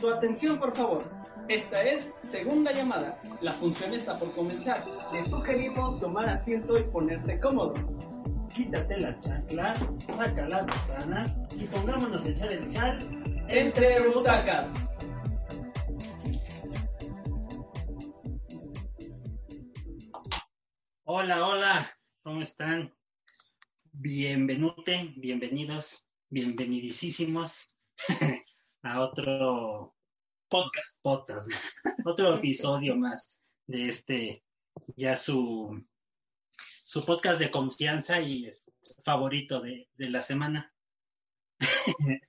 Su atención, por favor. Esta es segunda llamada. La función está por comenzar. Le sugerimos tomar asiento y ponerse cómodo. Quítate las chanclas, saca las ventanas y pongámonos a echar el chal Entre butacas. Hola, hola, ¿cómo están? Bienvenute, bienvenidos, bienvenidísimos a otro podcast, podcast, otro episodio más de este, ya su, su podcast de confianza y es favorito de, de la semana.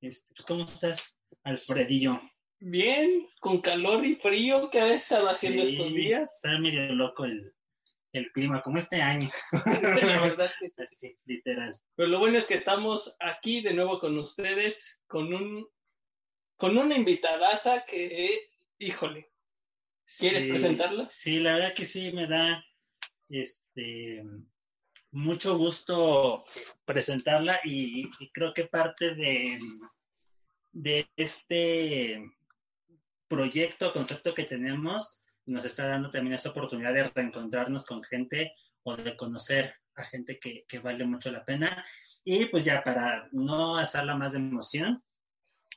Este, pues, ¿Cómo estás, Alfredillo? Bien, con calor y frío que ha estado haciendo Sí, estos días. Está medio loco el, el clima, como este año. La verdad que sí. Sí, literal. Pero lo bueno es que estamos aquí de nuevo con ustedes, con un con una invitadaza que, híjole, ¿Quieres Sí, presentarla? Sí, la verdad que sí me da este mucho gusto presentarla y, y creo que parte de, de este proyecto, concepto que tenemos, nos está dando también esta oportunidad de reencontrarnos con gente o de conocer a gente que, que vale mucho la pena. Y pues ya para no hacerla más de emoción,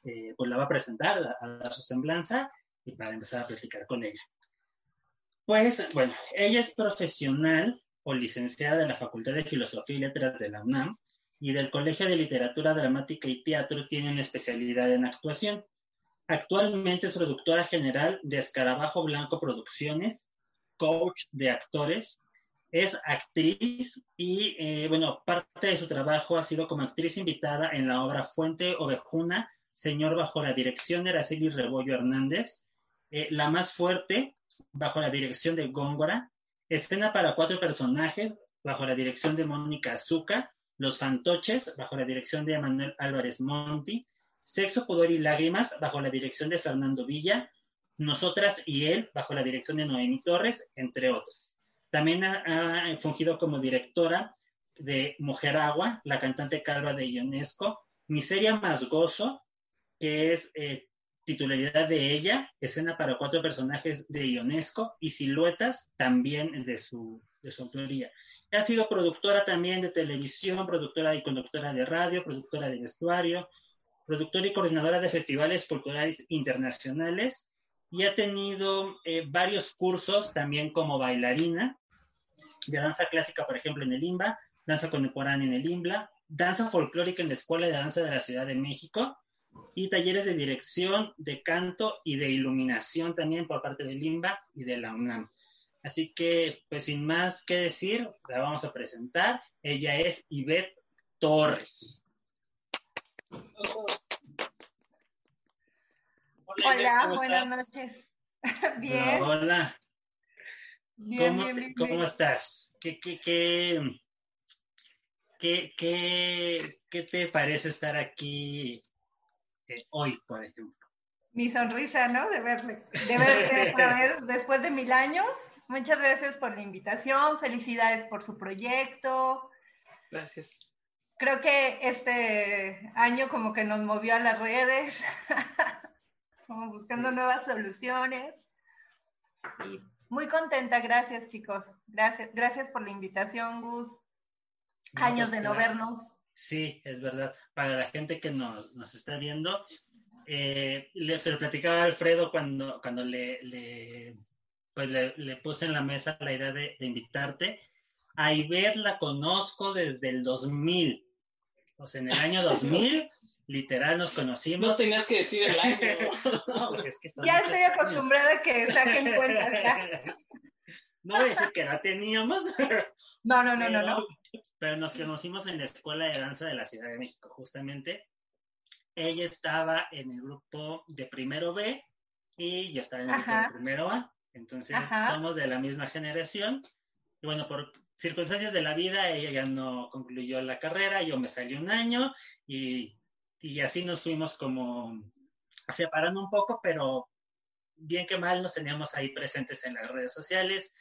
eh, pues la va a presentar, a, a dar su semblanza y para empezar a platicar con ella. Pues, bueno, ella es profesional o licenciada de la Facultad de Filosofía y Letras de la UNAM y del Colegio de Literatura Dramática y Teatro tiene una especialidad en actuación. Actualmente es productora general de Escarabajo Blanco Producciones, coach de actores, es actriz y, eh, bueno, parte de su trabajo ha sido como actriz invitada en la obra Fuente Ovejuna, Señor bajo la dirección de Araceli Rebollo Hernández, eh, La más fuerte, bajo la dirección de Góngora, Escena para cuatro personajes, bajo la dirección de Mónica Azuca, Los Fantoches, bajo la dirección de Manuel Álvarez Monti, Sexo, Pudor y Lágrimas, bajo la dirección de Fernando Villa, Nosotras y Él, bajo la dirección de Noemi Torres, entre otras. También ha, ha fungido como directora de Mujer Agua, la cantante calva de Ionesco, Miseria más Gozo, que es eh, titularidad de ella, escena para cuatro personajes de Ionesco y siluetas también de su, de su autoría. Ha sido productora también de televisión, productora y conductora de radio, productora de vestuario, productora y coordinadora de festivales culturales internacionales y ha tenido eh, varios cursos también como bailarina de danza clásica, por ejemplo, en el IMBA, danza contemporánea en el IMBLA, danza folclórica en la Escuela de Danza de la Ciudad de México y talleres de dirección, de canto y de iluminación también por parte del IMBA y de la UNAM. Así que, pues sin más que decir, la vamos a presentar. Ella es Ivette Torres. Hola, Ivette, ¿cómo buenas estás? noches. bien, Hola, bien, ¿cómo, bien, bien, cómo estás? ¿Qué, qué, qué, qué, qué, qué te parece estar aquí eh, hoy, por ejemplo? Mi sonrisa, ¿no? De verle, de verte otra vez después de mil años. Muchas gracias por la invitación, felicidades por su proyecto. Gracias. Creo que este año como que nos movió a las redes, como buscando nuevas soluciones. Y muy contenta, gracias chicos. Gracias, gracias por la invitación, Gus. No, Años pues, de no claro. vernos. Sí, es verdad. Para la gente que nos, nos está viendo, eh, le, se lo platicaba a Alfredo cuando, cuando le, le, pues le, le puse en la mesa la idea de, de invitarte. A Ivette la conozco desde el 2000. O sea, en el año 2000, literal, nos No conocimos. tenías que decir el año. No, pues es que son Ya estoy años. acostumbrada a que saquen cuentas ya. No voy a decir que la teníamos, No, no, no, no, no. Pero nos conocimos en la Escuela de Danza de la Ciudad de México, justamente. ella estaba en el grupo de primero B y yo estaba en el grupo de primero A. Entonces somos de la misma generación. Y bueno, por circunstancias de la vida, ella ya no concluyó la carrera, yo me salí un año y, y así nos fuimos como separando un poco, pero bien que mal nos teníamos ahí presentes en las redes sociales.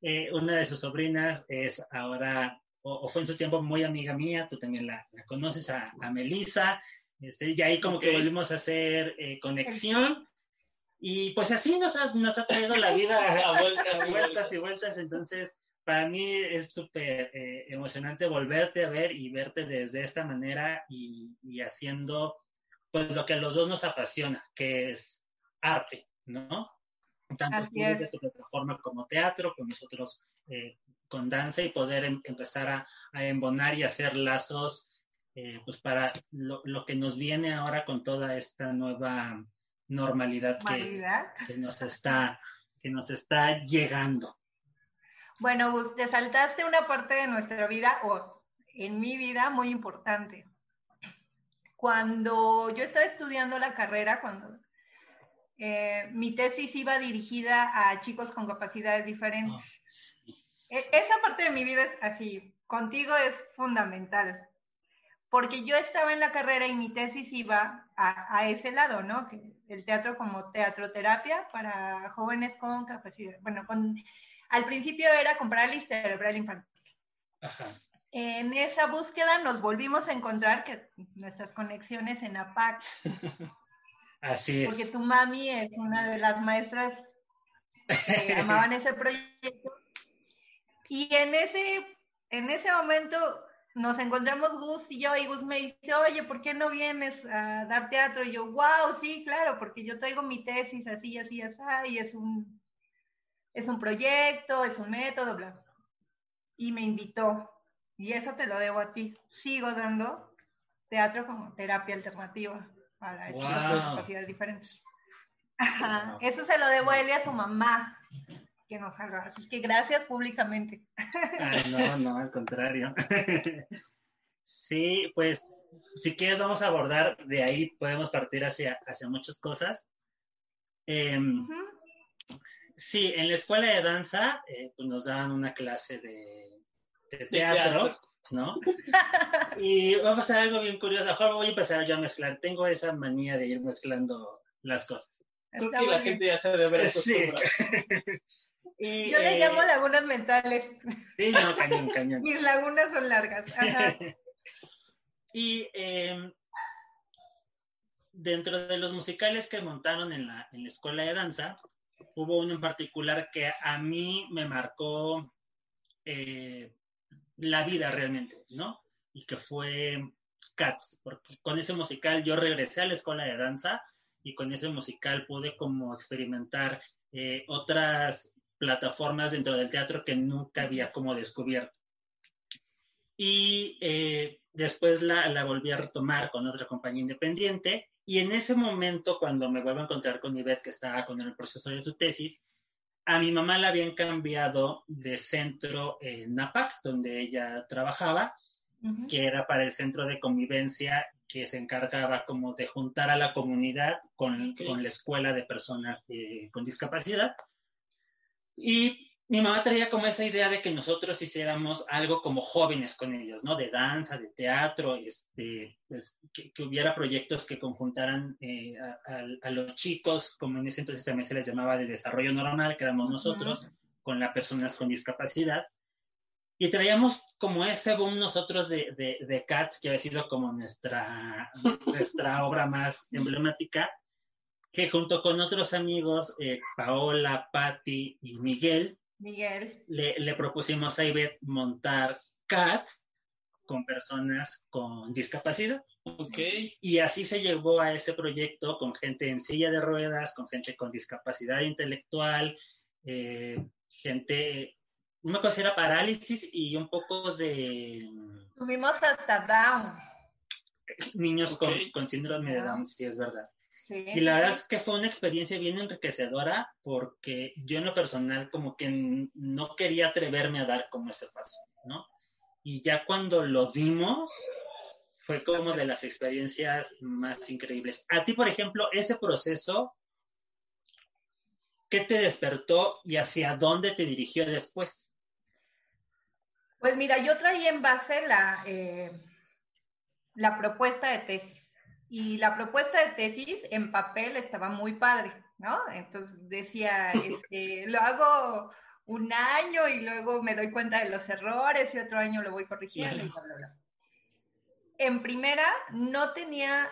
Eh, una de sus sobrinas es ahora, o, fue en su tiempo muy amiga mía, tú también la, conoces, a, a Melissa, este, y ahí como que volvimos a hacer eh, conexión. Y pues así nos ha, nos ha traído la vida a vueltas, vueltas y vueltas. Entonces, para mí es súper eh, emocionante volverte a ver y verte desde esta manera y, y, haciendo pues lo que a los dos nos apasiona, que es arte, ¿no? Tanto tu plataforma como teatro, con nosotros eh, con danza y poder em, empezar a, a, embonar y hacer lazos eh, pues para lo, lo, que nos viene ahora con toda esta nueva normalidad que, que, nos está que nos está llegando. Bueno, te saltaste una parte de nuestra vida, o en mi vida, muy importante. Cuando yo estaba estudiando la carrera, cuando eh, mi tesis iba dirigida a chicos con capacidades diferentes. E, esa parte de mi vida es así, contigo es fundamental porque yo estaba en la carrera y mi tesis iba a, ese lado, ¿no? el teatro como teatroterapia para jóvenes con capacidad, bueno, con, al principio era con parálisis cerebral infantil. Ajá. En esa búsqueda nos volvimos a encontrar que nuestras conexiones en APAC. Así es. Porque tu mami es una de las maestras que amaban ese proyecto. Y en ese, en ese momento nos encontramos Gus y yo, y Gus me dice, oye, ¿por qué no vienes a dar teatro? Y yo, wow, sí, claro, porque yo traigo mi tesis así, así, así, y es un, es un proyecto, es un método, bla. Y me invitó, y eso te lo debo a ti. Sigo dando teatro como terapia alternativa para chicos con capacidades diferentes. Eso se lo debo a él y a su mamá, que nos haga. Así que gracias públicamente. no, no, al contrario. Sí, pues si quieres vamos a abordar, de ahí podemos partir hacia, hacia muchas cosas. Em, sí, en la escuela de danza eh, pues nos daban una clase de, teatro, ¿no? y vamos a hacer algo bien curioso. Ahora voy a empezar yo a mezclar. Tengo esa manía de ir mezclando las cosas. Creo que la gente ya se debe sí. Yo le llamo eh, lagunas mentales. Sí, no, cañón, cañón. Mis lagunas son largas. y em, dentro de los musicales que montaron en la, en la escuela de danza, hubo uno en particular que a mí me marcó eh, la vida realmente, ¿no? Y que fue Cats, porque con ese musical yo regresé a la escuela de danza y con ese musical pude como experimentar eh, otras plataformas dentro del teatro que nunca había como descubierto. Y eh, después la, la, volví a retomar con otra compañía independiente y en ese momento, cuando me vuelvo a encontrar con Ivette, que estaba con el proceso de su tesis, a mi mamá la habían cambiado de centro en NAPAC, donde ella trabajaba, que era para el centro de convivencia que se encargaba como de juntar a la comunidad con, con la escuela de personas eh, con discapacidad. Y mi mamá traía como esa idea de que nosotros hiciéramos algo como jóvenes con ellos, ¿no? De danza, de teatro, este, pues, que, hubiera proyectos que conjuntaran eh, a, los chicos, como en ese entonces también se les llamaba de desarrollo normal, que éramos nosotros, con las personas con discapacidad. Y traíamos como ese boom nosotros de, de, de Cats, que había sido como nuestra, nuestra obra más emblemática, que junto con otros amigos, eh, Paola, Patti y Miguel, Miguel. Le, le, propusimos a Ivette montar CATS con personas con discapacidad. Okay. Y así se llevó a ese proyecto con gente en silla de ruedas, con gente con discapacidad intelectual, eh, gente, acuerdo si era parálisis y un poco de... Tuvimos hasta Down. Niños con, con, síndrome de Down, sí, es verdad. Y la verdad que fue una experiencia bien enriquecedora porque yo en lo personal como que no quería atreverme a dar como ese paso, ¿no? Y ya cuando lo dimos fue como de las experiencias más increíbles. A ti, por ejemplo, ese proceso, ¿qué te despertó y hacia dónde te dirigió después? Pues mira, yo traía en base la, eh, la propuesta de tesis. Y la propuesta de tesis en papel estaba muy padre, ¿no? Entonces decía, este, lo hago un año y luego me doy cuenta de los errores y otro año lo voy corrigiendo y bla, bla, bla en primera no tenía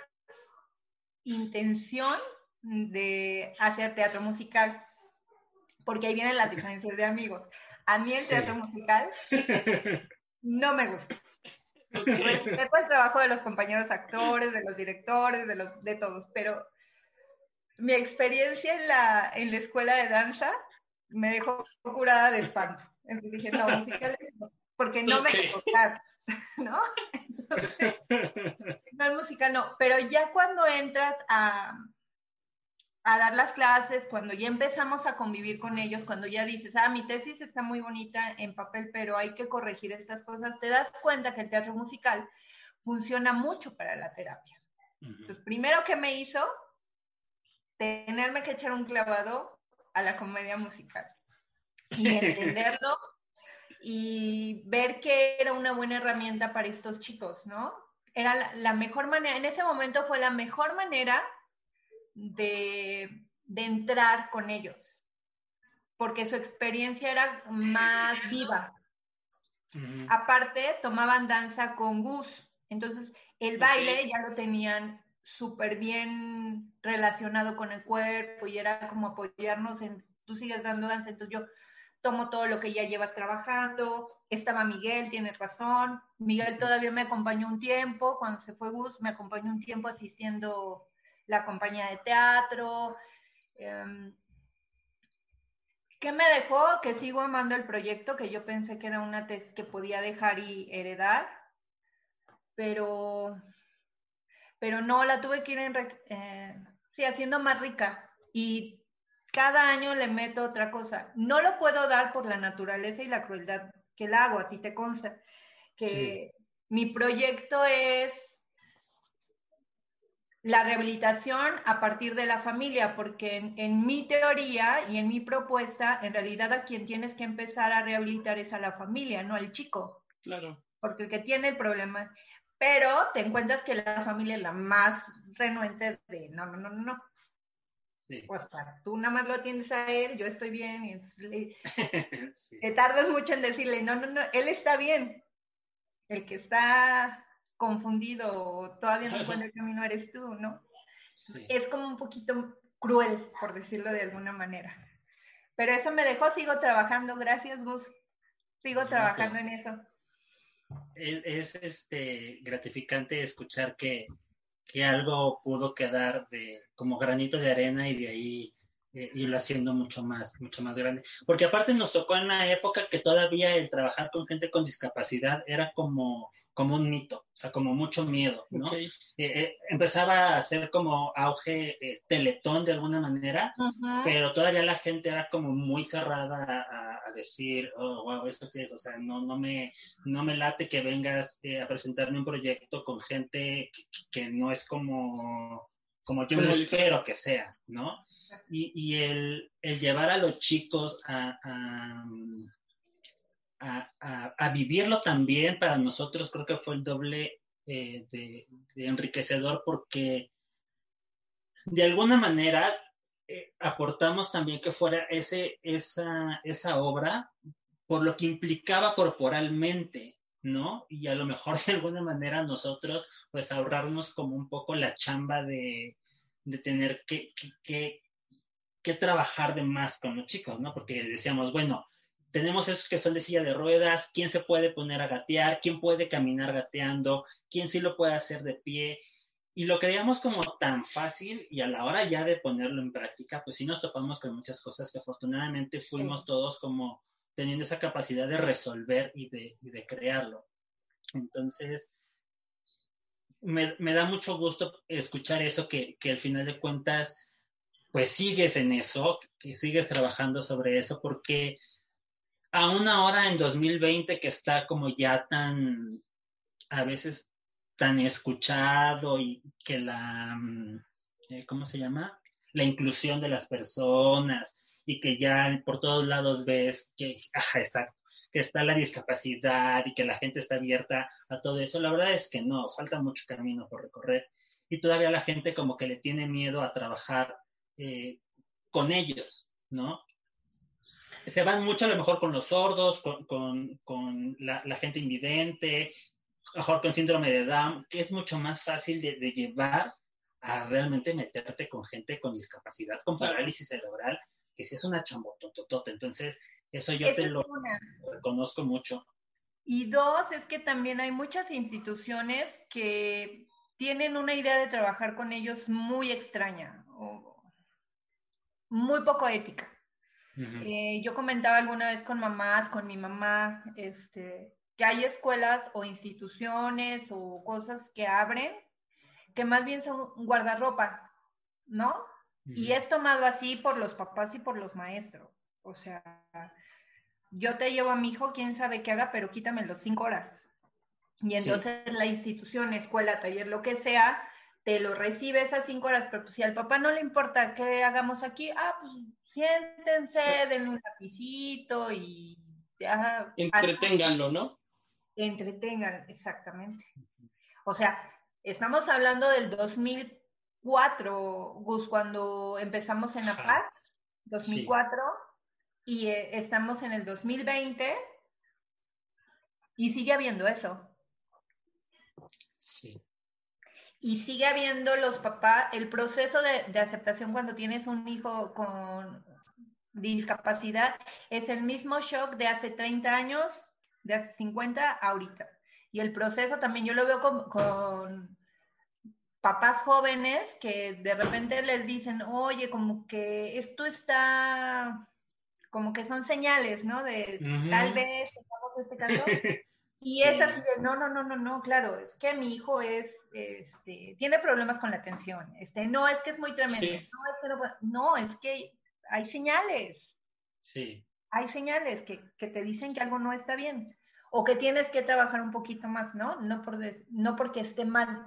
intención de hacer teatro musical, porque ahí vienen las diferencias de amigos. A mí el teatro musical no me gusta. Respeto el trabajo de los compañeros actores, de los directores, de, los, de todos, pero mi experiencia en la, en la escuela de danza me dejó curada de espanto. Entonces dije, no, musicales porque no me gusta, ¿no? no es musical, no, pero ya cuando entras a, a dar las clases, cuando ya empezamos a convivir con ellos, cuando ya dices, ah, mi tesis está muy bonita en papel, pero hay que corregir estas cosas, te das cuenta que el teatro musical funciona mucho para la terapia. Entonces, primero que me hizo, tenerme que echar un clavado a la comedia musical y entenderlo y ver que era una buena herramienta para estos chicos, ¿no? Era la, mejor manera, en ese momento fue la mejor manera de, entrar con ellos, porque su experiencia era más viva. Aparte, tomaban danza con Gus, entonces el baile ya lo tenían súper bien relacionado con el cuerpo y era como apoyarnos en, tú sigues dando danza, entonces yo tomo todo lo que ya llevas trabajando, estaba Miguel, tienes razón, Miguel todavía me acompañó un tiempo, cuando se fue Gus, me acompañó un tiempo asistiendo la compañía de teatro. Em, ¿Qué me dejó? Que sigo amando el proyecto, que yo pensé que era una tesis que podía dejar y heredar, pero, pero no, la tuve que ir en, eh, sí, haciendo más rica. Y cada año le meto otra cosa. No lo puedo dar por la naturaleza y la crueldad que la hago, a ti te consta. Que mi proyecto es la rehabilitación a partir de la familia, porque en, en, mi teoría y en mi propuesta, en realidad a quien tienes que empezar a rehabilitar es a la familia, no al chico. Claro. Porque el que tiene el problema. Pero te encuentras que la familia es la más renuente de no, no, no, no. O hasta tú nada más lo atiendes a él, yo estoy bien, y le, te tardas mucho en decirle, no, no, no, él está bien. El que está confundido o todavía no encuentra el camino eres tú, ¿no? Es como un poquito cruel, por decirlo de alguna manera. Pero eso me dejó, sigo trabajando, gracias Gus, sigo trabajando pues, en eso. Es, es, este gratificante escuchar que, que algo pudo quedar de como granito de arena y de ahí eh, irlo haciendo mucho más, mucho más grande. Porque aparte nos tocó en una época que todavía el trabajar con gente con discapacidad era como, como un mito, o sea, como mucho miedo, ¿no? Eh, eh, empezaba a ser como auge teletón de alguna manera, pero todavía la gente era como muy cerrada a, decir, oh, wow, ¿esto qué es? O sea, no, no, me, no me late que vengas a presentarme un proyecto con gente que no es como como yo lo espero que sea, ¿no? Y, y el, el, llevar a los chicos a, a, a, vivirlo también para nosotros creo que fue el doble eh, de, enriquecedor porque de alguna manera eh, aportamos también que fuera ese, esa, esa obra por lo que implicaba corporalmente, ¿no? Y a lo mejor de alguna manera nosotros, pues ahorrarnos como un poco la chamba de, de tener que, que, que, trabajar de más con los chicos, ¿no? Porque decíamos, bueno, tenemos esos que son de silla de ruedas, ¿quién se puede poner a gatear? ¿Quién puede caminar gateando? ¿Quién sí lo puede hacer de pie? Y lo creíamos como tan fácil y a la hora ya de ponerlo en práctica, pues sí nos topamos con muchas cosas que afortunadamente fuimos todos como teniendo esa capacidad de resolver y de, y de crearlo. Entonces, me, da mucho gusto escuchar eso, que, que al final de cuentas, pues sigues en eso, que sigues trabajando sobre eso, porque aún ahora en 2020 que está como ya tan, a veces tan escuchado y que la, mm, eh, ¿cómo se llama? La inclusión de las personas y que ya por todos lados ves que, ajá, exacto, que está la discapacidad y que la gente está abierta a todo eso. La verdad es que no, falta mucho camino por recorrer y todavía la gente como que le tiene miedo a trabajar eh, con ellos, ¿no? Se van mucho a lo mejor con los sordos, con, la, gente invidente, mejor con síndrome de Down, que es mucho más fácil de, llevar a realmente meterte con gente con discapacidad, con parálisis cerebral, que si es una chambototota. Entonces, eso yo te lo reconozco mucho. Y dos, es que también hay muchas instituciones que tienen una idea de trabajar con ellos muy extraña, o muy poco ética. Eh, yo comentaba alguna vez con mamás, con mi mamá, este, que hay escuelas o instituciones o cosas que abren que más bien son guardarropa, ¿no? Y es tomado así por los papás y por los maestros. O sea, yo te llevo a mi hijo, quién sabe qué haga, pero quítame los cinco horas. Y entonces la institución, escuela, taller, lo que sea, te lo recibe esas cinco horas, pero pues, si al papá no le importa qué hagamos aquí, ah, pues siéntense, denle un lapicito y ya. Entreténganlo, ¿no? Entretengan, exactamente. O sea, estamos hablando del 2004, Gus, cuando empezamos en APAC, 2004, y eh, estamos en el 2020 y sigue habiendo eso. Sí. Y sigue habiendo los papás, el proceso de, de aceptación cuando tienes un hijo con discapacidad es el mismo shock de hace 30 años, de hace 50 ahorita. Y el proceso también yo lo veo con, con, papás jóvenes que de repente les dicen, oye, como que esto está, como que son señales, ¿no? De tal vez tengamos este caso. Y es así de, no, no, no, no, no, claro, es que mi hijo es, este, tiene problemas con la atención, este, no es que es muy tremendo, no, es que no, no, es que hay señales. Sí. Hay señales que, que, te dicen que algo no está bien o que tienes que trabajar un poquito más, ¿no? No, por no porque esté mal,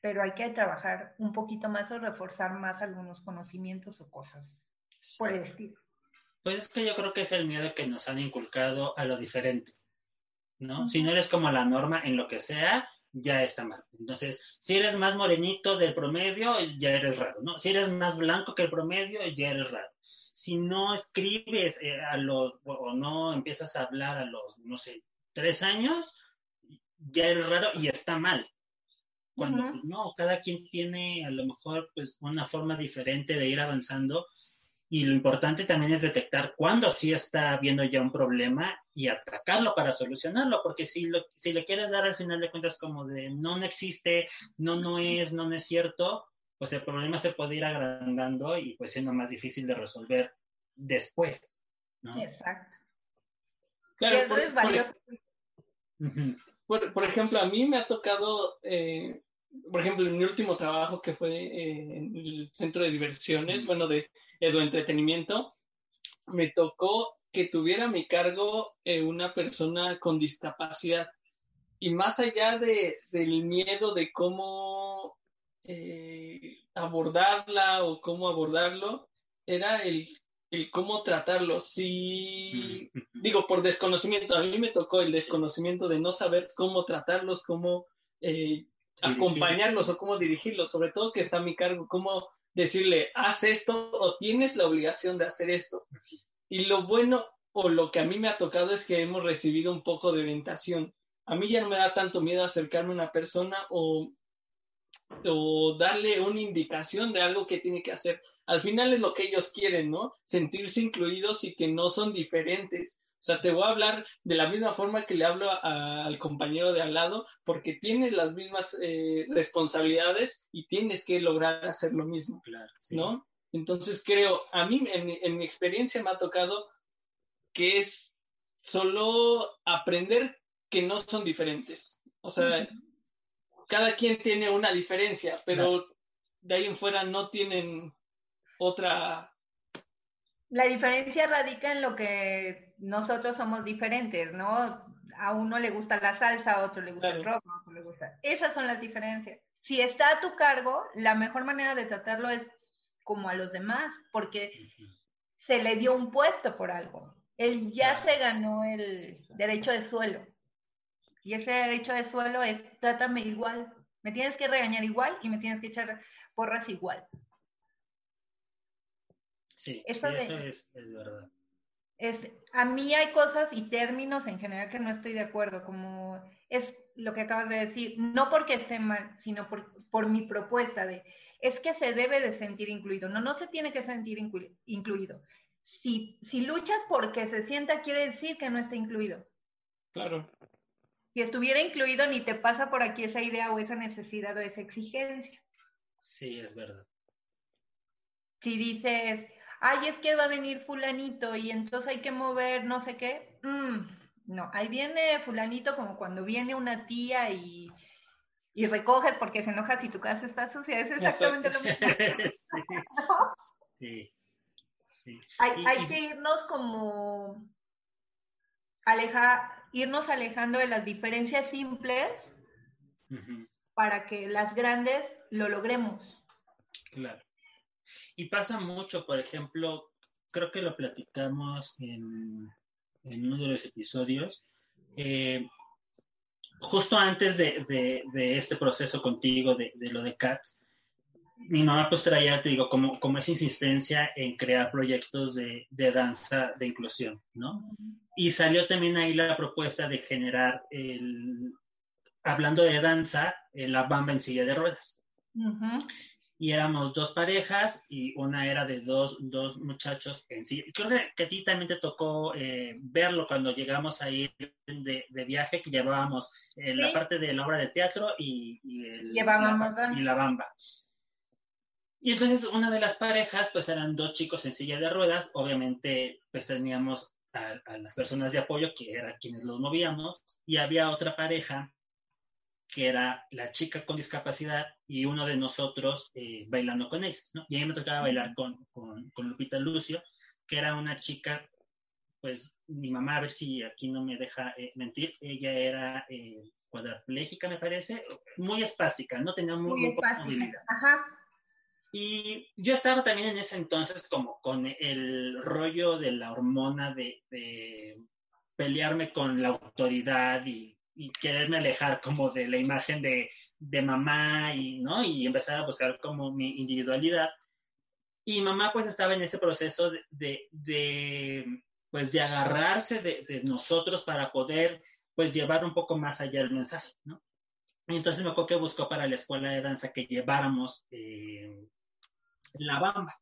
pero hay que trabajar un poquito más o reforzar más algunos conocimientos o cosas por el estilo. Pues es que yo creo que es el miedo que nos han inculcado a lo diferente, ¿no? Si no eres como la norma en lo que sea, ya está mal. Entonces, si eres más morenito del promedio, ya eres raro, ¿no? Si eres más blanco que el promedio, ya eres raro. Si no escribes eh, a los, o no empiezas a hablar a los, no sé, tres años, ya eres raro y está mal. Cuando pues, no, cada quien tiene a lo mejor pues una forma diferente de ir avanzando y lo importante también es detectar cuándo sí está habiendo ya un problema y atacarlo para solucionarlo, porque si, lo, si le quieres dar al final de cuentas como de no, no existe, no, no es, no, no es cierto, pues el problema se puede ir agrandando y pues siendo más difícil de resolver después. ¿no? Exacto. Claro, por, por, ejemplo, a mí me ha tocado, eh, por ejemplo, en mi último trabajo que fue eh, en el centro de diversiones, bueno, de Edu Entretenimiento, me tocó que tuviera a mi cargo eh, una persona con discapacidad. Y más allá de, del miedo de cómo abordarla o cómo abordarlo, era el el cómo tratarlos. Si, digo, por desconocimiento, a mí me tocó el desconocimiento de no saber cómo tratarlos, cómo eh, acompañarlos o cómo dirigirlos, sobre todo que está a mi cargo, cómo decirle, haz esto o tienes la obligación de hacer esto. Y lo bueno o lo que a mí me ha tocado es que hemos recibido un poco de orientación. A mí ya no me da tanto miedo acercarme a una persona o o darle una indicación de algo que tiene que hacer. Al final es lo que ellos quieren, ¿no? Sentirse incluidos y que no son diferentes. O sea, te voy a hablar de la misma forma que le hablo al compañero de al lado, porque tienes las mismas eh, responsabilidades y tienes que lograr hacer lo mismo, claro, ¿no? Entonces creo, a mí en, en mi experiencia me ha tocado que es solo aprender que no son diferentes. O sea, cada quien tiene una diferencia, pero de ahí en fuera no tienen otra. La diferencia radica en lo que nosotros somos diferentes, ¿no? a uno le gusta la salsa, a otro le gusta el rock, a otro le gusta. Esas son las diferencias. Si está a tu cargo, la mejor manera de tratarlo es como a los demás, porque se le dio un puesto por algo. Él ya se ganó el derecho de suelo. Y ese derecho de suelo es trátame igual. Me tienes que regañar igual y me tienes que echar porras igual. Sí, eso, es, verdad. Es, a mí hay cosas y términos en general que no estoy de acuerdo, como es lo que acabas de decir, no porque esté mal, sino por, por mi propuesta de, es que se debe de sentir incluido. No, no se tiene que sentir incluido. Si, si luchas porque se sienta, quiere decir que no está incluido. Claro. Si estuviera incluido, ni te pasa por aquí esa idea o esa necesidad o esa exigencia. Sí, es verdad. Si dices, ay, es que va a venir fulanito y entonces hay que mover no sé qué, mm, no, ahí viene fulanito como cuando viene una tía y, y, recoges porque se enoja si tu casa está sucia, es exactamente lo mismo. sí. sí. Hay, hay que irnos como alejar, irnos alejando de las diferencias simples para que las grandes lo logremos. Claro. Y pasa mucho, por ejemplo, creo que lo platicamos en, uno de los episodios, eh, justo antes de, este proceso contigo, de, lo de CATS, mi mamá pues traía, te digo, como, como esa insistencia en crear proyectos de, danza de inclusión, ¿no? Y salió también ahí la propuesta de generar el, hablando de danza, la bamba en silla de ruedas y éramos dos parejas y una era de dos, dos muchachos en sí. Creo que, a ti también te tocó eh, verlo cuando llegamos a ir de, viaje, que llevábamos eh, la parte de la obra de teatro y, y, la, y la bamba. Y entonces una de las parejas, pues eran dos chicos en silla de ruedas, obviamente pues teníamos a, a las personas de apoyo, que eran quienes los movíamos, y había otra pareja que era la chica con discapacidad y uno de nosotros eh, bailando con ellas, ¿no? Y a mí me tocaba bailar con, con, Lupita Lucio, que era una chica, pues mi mamá, a ver si aquí no me deja eh, mentir, ella era eh, cuadraplégica, me parece, muy espástica, no tenía muy, muy movilidad. Ajá. Y yo estaba también en ese entonces como con el rollo de la hormona de, de pelearme con la autoridad y y quererme alejar como de la imagen de, de, mamá y, ¿no? Y empezar a buscar como mi individualidad. Y mamá pues estaba en ese proceso de, de, pues de agarrarse de, de, nosotros para poder pues llevar un poco más allá el mensaje, ¿no? Y entonces me acuerdo que buscó para la escuela de danza que lleváramos eh, la bamba.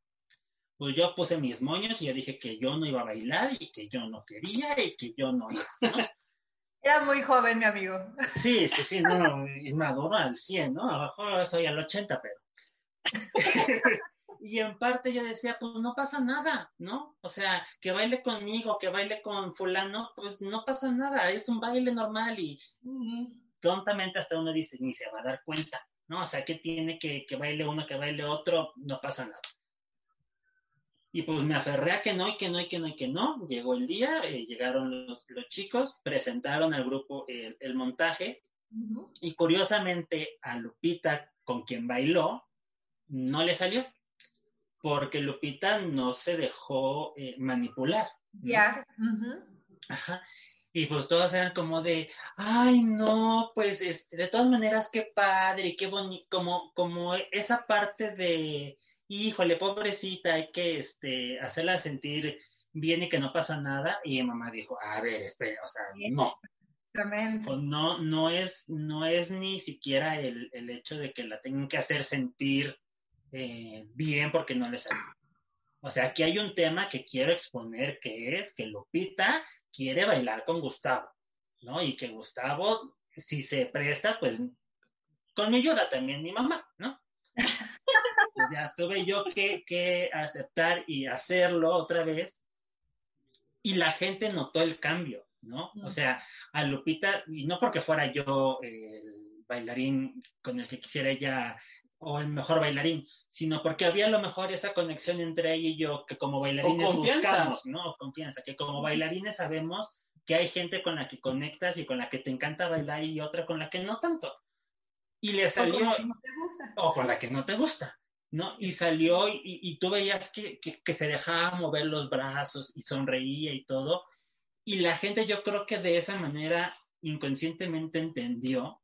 Pues yo puse mis moños y yo dije que yo no iba a bailar y que yo no quería y que yo no iba, ¿no? Era muy joven, mi amigo. Sí, sí, sí, no, es maduro al 100, ¿no? A lo soy al 80, pero. y en parte yo decía, pues no pasa nada, ¿no? O sea, que baile conmigo, que baile con fulano, pues no pasa nada, es un baile normal y tontamente hasta uno dice, ni se va a dar cuenta, ¿no? O sea, que tiene que, que baile uno, que baile otro, no pasa nada. Y pues me aferré a que no, y que no, y que no, y que no. Llegó el día, eh, llegaron los, chicos, presentaron al grupo el, montaje. Y curiosamente a Lupita, con quien bailó, no le salió. Porque Lupita no se dejó eh, manipular. Ya. Ajá. Y pues todos eran como de, ay, no, pues este, de todas maneras, qué padre, qué bonito, como, como esa parte de, híjole, pobrecita, hay que este, hacerla sentir bien y que no pasa nada. Y mamá dijo, a ver, espera, o sea, no. Pues no, no es, no es ni siquiera el, hecho de que la tengan que hacer sentir eh, bien porque no le salió. O sea, aquí hay un tema que quiero exponer que es que Lupita quiere bailar con Gustavo, ¿no? Y que Gustavo, si se presta, pues con mi ayuda también mi mamá, ¿no? pues ya tuve yo que, aceptar y hacerlo otra vez. Y la gente notó el cambio, ¿no? O sea, a Lupita, y no porque fuera yo el bailarín con el que quisiera ella o el mejor bailarín, sino porque había a lo mejor esa conexión entre ella y yo que como bailarines buscamos, ¿no? Confianza, que como bailarines sabemos que hay gente con la que conectas y con la que te encanta bailar y otra con la que no tanto. Y le salió... O con la que no te gusta. O con la que no te gusta. ¿No? Y salió y, y tú veías que, que, que, se dejaba mover los brazos y sonreía y todo. Y la gente yo creo que de esa manera inconscientemente entendió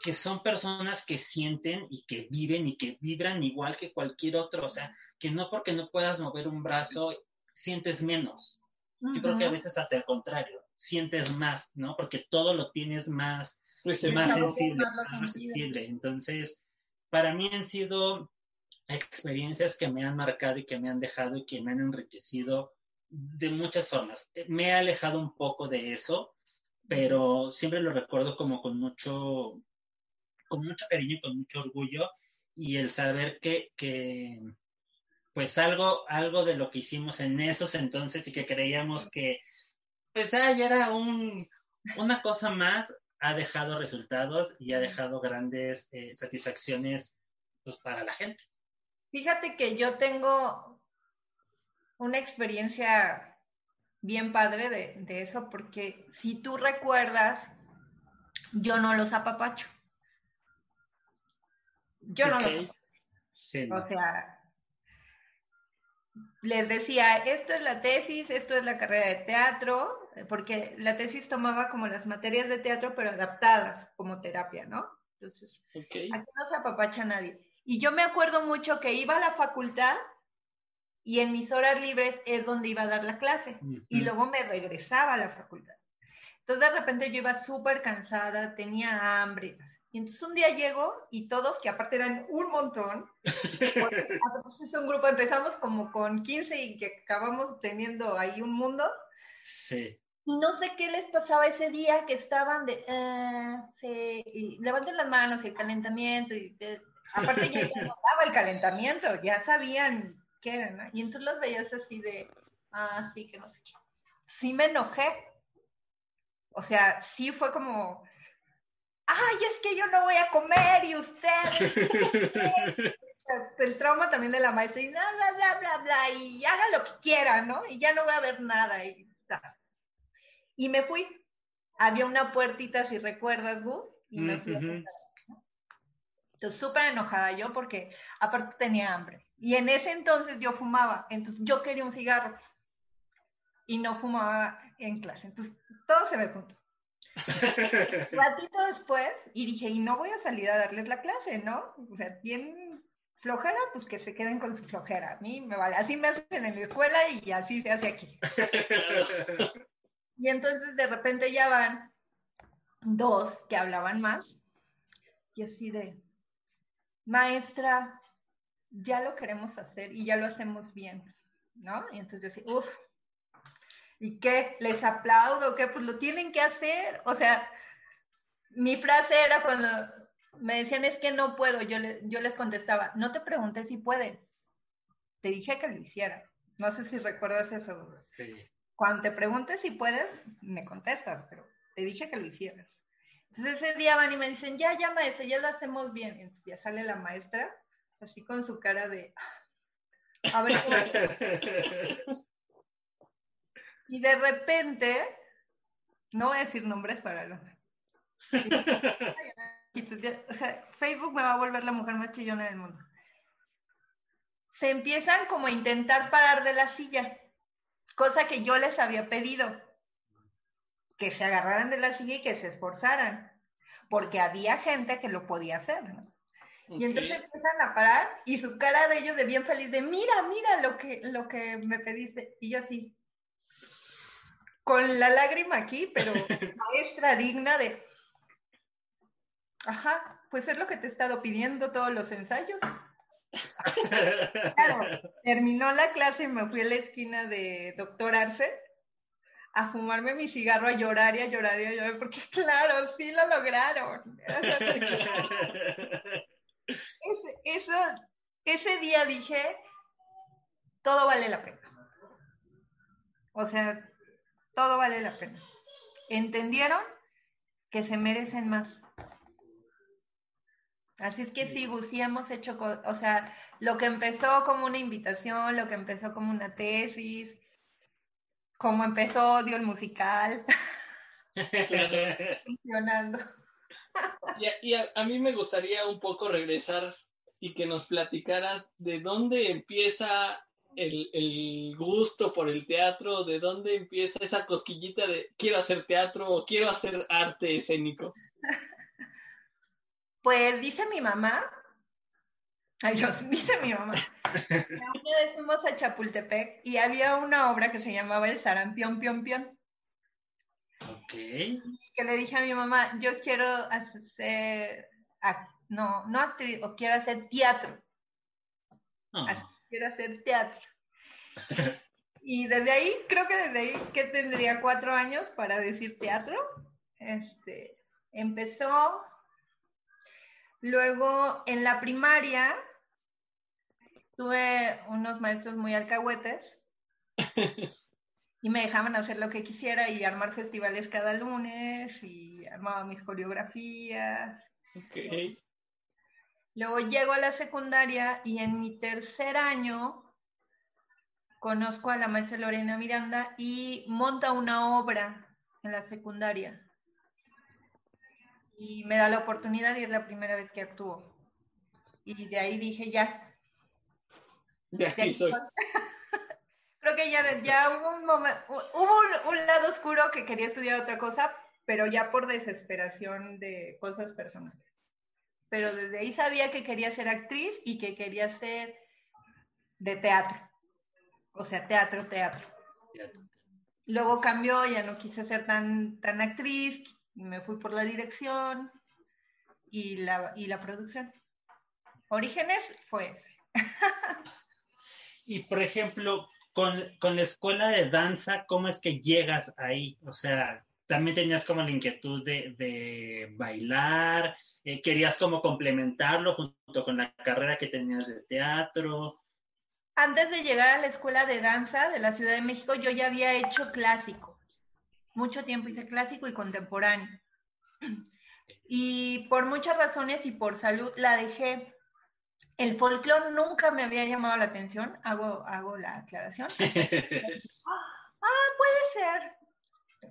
que son personas que sienten y que viven y que vibran igual que cualquier otro. O sea, que no porque no puedas mover un brazo sientes menos. Yo creo que a veces hace el contrario, sientes más, ¿no? Porque todo lo tienes más, más sensible, más sensible. Entonces, para mí han sido experiencias que me han marcado y que me han dejado y que me han enriquecido de muchas formas. Me he alejado un poco de eso, pero siempre lo recuerdo como con mucho, con mucho cariño y con mucho orgullo y el saber que, pues algo, algo de lo que hicimos en esos entonces y que creíamos que pues ah, ya era un, una cosa más, ha dejado resultados y ha dejado grandes eh, satisfacciones pues, para la gente. Fíjate que yo tengo una experiencia bien padre de, de eso, porque si tú recuerdas, yo no los apapacho. Yo no los sí, no. O sea, les decía, esto es la tesis, esto es la carrera de teatro, porque la tesis tomaba como las materias de teatro, pero adaptadas como terapia, ¿no? Entonces, aquí no se apapacha nadie. Y yo me acuerdo mucho que iba a la facultad y en mis horas libres es donde iba a dar la clase y luego me regresaba a la facultad. Entonces de repente yo iba súper cansada, tenía hambre. Y entonces un día llego y todos, que aparte eran un montón, porque es un grupo, empezamos como con 15 y que acabamos teniendo ahí un mundo. Sí. Y no sé qué les pasaba ese día que estaban de, y levanten las manos el calentamiento. Y aparte ya, notaba el calentamiento, ya sabían qué era, ¿no? Y entonces los veías así de, ah, sí, que no sé qué. Sí me enojé. O sea, sí fue como, ay, es que yo no voy a comer y usted. el trauma también de la maestra y bla, bla, bla, bla, y haga lo que quiera, ¿no? Y ya no voy a ver nada. Y, y me fui. Había una puertita, si recuerdas, Gus, y me fui Entonces, súper enojada yo porque aparte tenía hambre. Y en ese entonces yo fumaba, entonces yo quería un cigarro y no fumaba en clase. Entonces, todo se me juntó. Ratito después, y dije, y no voy a salir a darles la clase, ¿no? O sea, bien flojera, pues que se queden con su flojera. A mí me vale, así me hacen en la escuela y así se hace aquí. y entonces de repente ya van dos que hablaban más, y así de, maestra, ya lo queremos hacer y ya lo hacemos bien, ¿no? Y entonces yo decía, uff, ¿Y qué? ¿Les aplaudo? ¿Qué? Pues lo tienen que hacer. O sea, mi frase era cuando me decían es que no puedo, yo, yo les contestaba, no te pregunté si puedes. Te dije que lo hiciera. No sé si recuerdas eso. Sí. Cuando te preguntes si puedes, me contestas, pero te dije que lo hicieras. Entonces ese día van y me dicen, ya, ya maestra, ya lo hacemos bien. entonces ya sale la maestra, así con su cara de, a ver, Y de repente, no voy a decir nombres para lo. o sea, Facebook me va a volver la mujer más chillona del mundo. Se empiezan como a intentar parar de la silla, cosa que yo les había pedido, que se agarraran de la silla y que se esforzaran, porque había gente que lo podía hacer, ¿no? Y entonces empiezan a parar y su cara de ellos de bien feliz de mira, mira lo que, lo que me pediste. Y yo así, con la lágrima aquí, pero maestra digna de, ajá, pues es lo que te he estado pidiendo todos los ensayos. claro, terminó la clase y me fui a la esquina de Doctor Arce a fumarme mi cigarro, a llorar y a llorar y a llorar, porque claro, sí lo lograron. ese, ese día dije, todo vale la pena. O sea, todo vale la pena. ¿Entendieron? Que se merecen más. Así es que sí, sí hemos hecho, o sea, lo que empezó como una invitación, lo que empezó como una tesis, cómo empezó Odio el musical. Funcionando. Y, a, a, mí me gustaría un poco regresar y que nos platicaras de dónde empieza el, el, gusto por el teatro, de dónde empieza esa cosquillita de quiero hacer teatro o quiero hacer arte escénico. Pues dice mi mamá, ay Dios, dice mi mamá, una vez fuimos a Chapultepec y había una obra que se llamaba El Sarampión Pion Pion. Ok. Que le dije a mi mamá, yo quiero hacer, no, no actriz, o quiero hacer teatro. Ah. Quiero hacer teatro. y desde ahí, creo que desde ahí, que tendría cuatro años para decir teatro, este, empezó. Luego, en la primaria, tuve unos maestros muy alcahuetes y me dejaban hacer lo que quisiera y armar festivales cada lunes y armaba mis coreografías. Okay. Luego llego a la secundaria y en mi tercer año conozco a la maestra Lorena Miranda y monta una obra en la secundaria. Y me da la oportunidad y es la primera vez que actúo. Y de ahí dije, ya. De aquí soy. Creo que ya, ya hubo, un, momento, hubo un lado oscuro que quería estudiar otra cosa, pero ya por desesperación de cosas personales pero desde ahí sabía que quería ser actriz y que quería ser de teatro. O sea, teatro, teatro. Luego cambió, ya no quise ser tan, tan actriz, me fui por la dirección y la, y la producción. Orígenes fue ese. y por ejemplo, con, con la escuela de danza, ¿cómo es que llegas ahí? O sea, también tenías como la inquietud de, bailar, eh, querías como complementarlo junto con la carrera que tenías de teatro. Antes de llegar a la escuela de danza de la Ciudad de México, yo ya había hecho clásico. Mucho tiempo hice clásico y contemporáneo. Y por muchas razones y por salud la dejé. El folclore nunca me había llamado la atención, hago, hago la aclaración. ah, puede ser,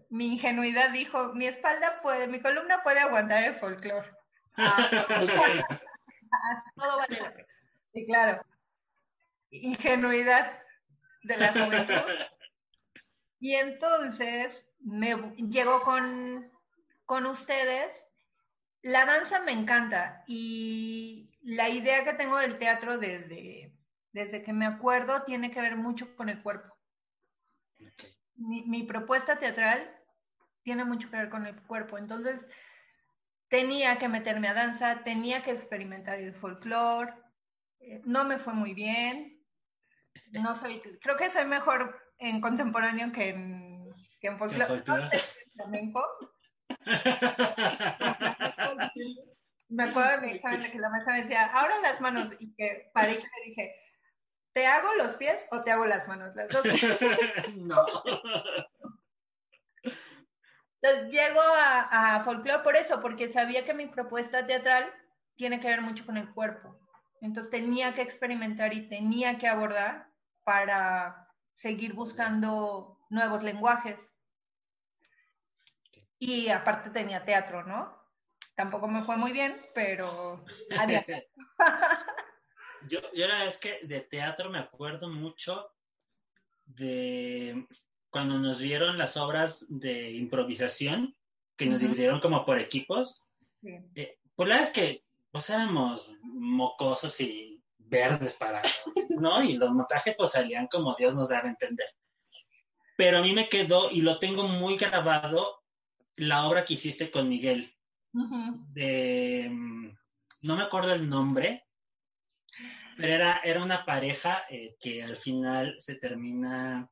mi ingenuidad dijo, mi espalda puede, mi columna puede aguantar el folclore. Ah, todo va a ser. Sí, claro. Ingenuidad de la juventud. Y entonces me llegó con, con ustedes. La danza me encanta y la idea que tengo del teatro desde, desde que me acuerdo tiene que ver mucho con el cuerpo mi, propuesta teatral tiene mucho que ver con el cuerpo. Entonces, tenía que meterme a danza, tenía que experimentar el folclore. Eh, no me fue muy bien. No soy, creo que soy mejor en contemporáneo que en, que en folclore. me acuerdo de mi examen que la maestra me decía, ahora las manos, y que paré y le dije, ¿Te hago los pies o te hago las manos? Las dos. no. Entonces llego a, a folclore por eso, porque sabía que mi propuesta teatral tiene que ver mucho con el cuerpo. Entonces tenía que experimentar y tenía que abordar para seguir buscando nuevos lenguajes. Y aparte tenía teatro, ¿no? Tampoco me fue muy bien, pero Yo, yo la verdad es que de teatro me acuerdo mucho de cuando nos dieron las obras de improvisación, que nos dividieron como por equipos. Eh, pues la verdad es que pues éramos mocosos y verdes para, ¿no? Y los montajes pues salían como Dios nos daba a entender. Pero a mí me quedó, y lo tengo muy grabado, la obra que hiciste con Miguel. De, mm, no me acuerdo el nombre, pero era, era una pareja eh, que al final se termina.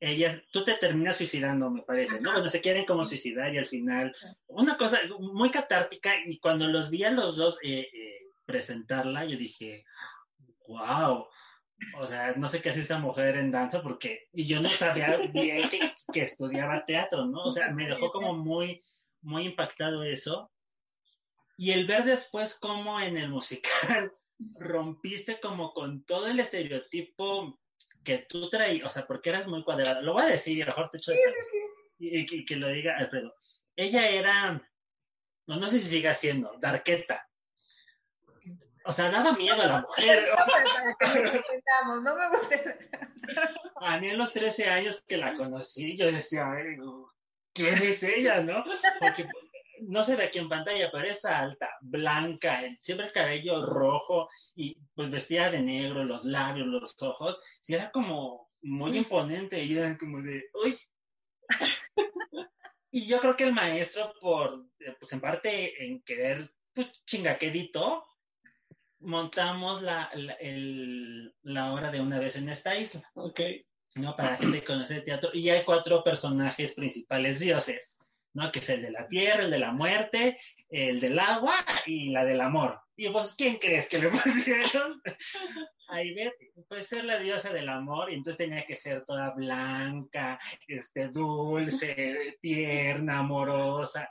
Ella, tú te terminas suicidando, me parece, ¿no? Bueno, se quieren como suicidar y al final. Una cosa muy catártica, y cuando los vi a los dos eh, eh, presentarla, yo dije, wow. O sea, no sé qué hace esta mujer en danza porque. Y yo no sabía bien que, que estudiaba teatro, ¿no? O sea, me dejó como muy, muy impactado eso. Y el ver después cómo en el musical rompiste como con todo el estereotipo que tú traías, o sea, porque eras muy cuadrada. Lo voy a decir y mejor te echo de y, que lo diga Alfredo. Ella era, no, no sé si sigue siendo, darqueta. O sea, daba miedo a la mujer. no me gusta. A mí en los 13 años que la conocí, yo decía, ¿quién es ella, no? Porque no se ve aquí en pantalla, pero es alta, blanca, siempre el cabello rojo y pues vestida de negro, los labios, los ojos, sí era como muy imponente y era como de, uy. y yo creo que el maestro, por, pues en parte en querer, pues chingaquedito, montamos la, la, obra de una vez en esta isla. Ok. ¿no? Para la gente que conoce el teatro. Y hay cuatro personajes principales dioses. ¿no? Que es el de la tierra, el de la muerte, el del agua y la del amor. Y pues, ¿quién crees que le pusieron? Ahí ve, puede ser la diosa del amor, y entonces tenía que ser toda blanca, este, dulce, tierna, amorosa.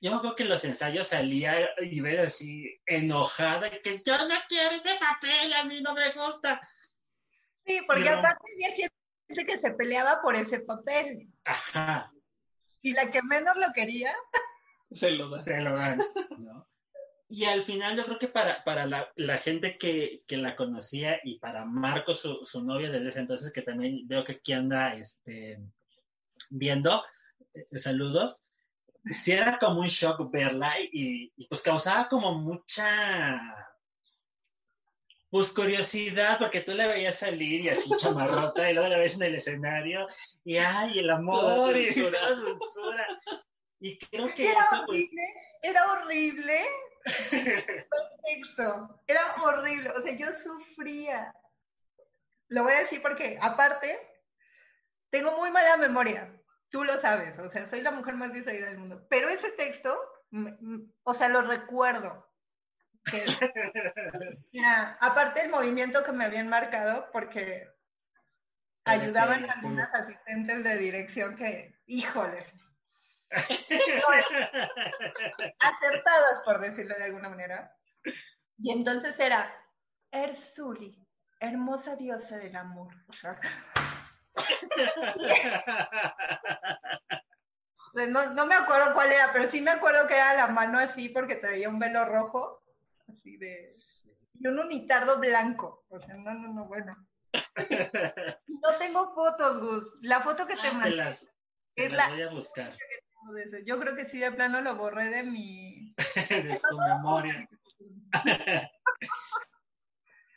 Yo me acuerdo que en los ensayos salía y ver así enojada, que yo no quiero ese papel, a mí no me gusta. Sí, porque aparte había gente que se peleaba por ese papel. Ajá y la que menos lo quería, se lo dan. Se lo dan, Y al final yo creo que para, para la, la gente que, que, la conocía y para Marco, su, su novia desde ese entonces, que también veo que aquí anda este, viendo, eh, saludos, sí era como un shock verla y, y pues causaba como mucha pues curiosidad, porque tú la veías salir y así chamarrota, y luego la ves en el escenario, y ay, el amor, y la dulzura. Y creo que era eso, pues, horrible, Era horrible. Perfecto. Era horrible. O sea, yo sufría. Lo voy a decir porque, aparte, tengo muy mala memoria. Tú lo sabes. O sea, soy la mujer más distraída del mundo. Pero ese texto, o sea, lo recuerdo aparte el movimiento que me habían marcado, porque ayudaban algunas asistentes de dirección que, híjole, acertadas por decirlo de alguna manera. Y entonces era Ersuli, hermosa diosa del amor. No, no, me acuerdo cuál era, pero sí me acuerdo que era la mano así porque traía un velo rojo así de... Y un unitardo blanco. O sea, no, no, no, bueno. no tengo fotos, Gus. La foto que te ah, mandé. las, es la voy a buscar. Yo creo que sí, de plano lo borré de mi... de tu memoria.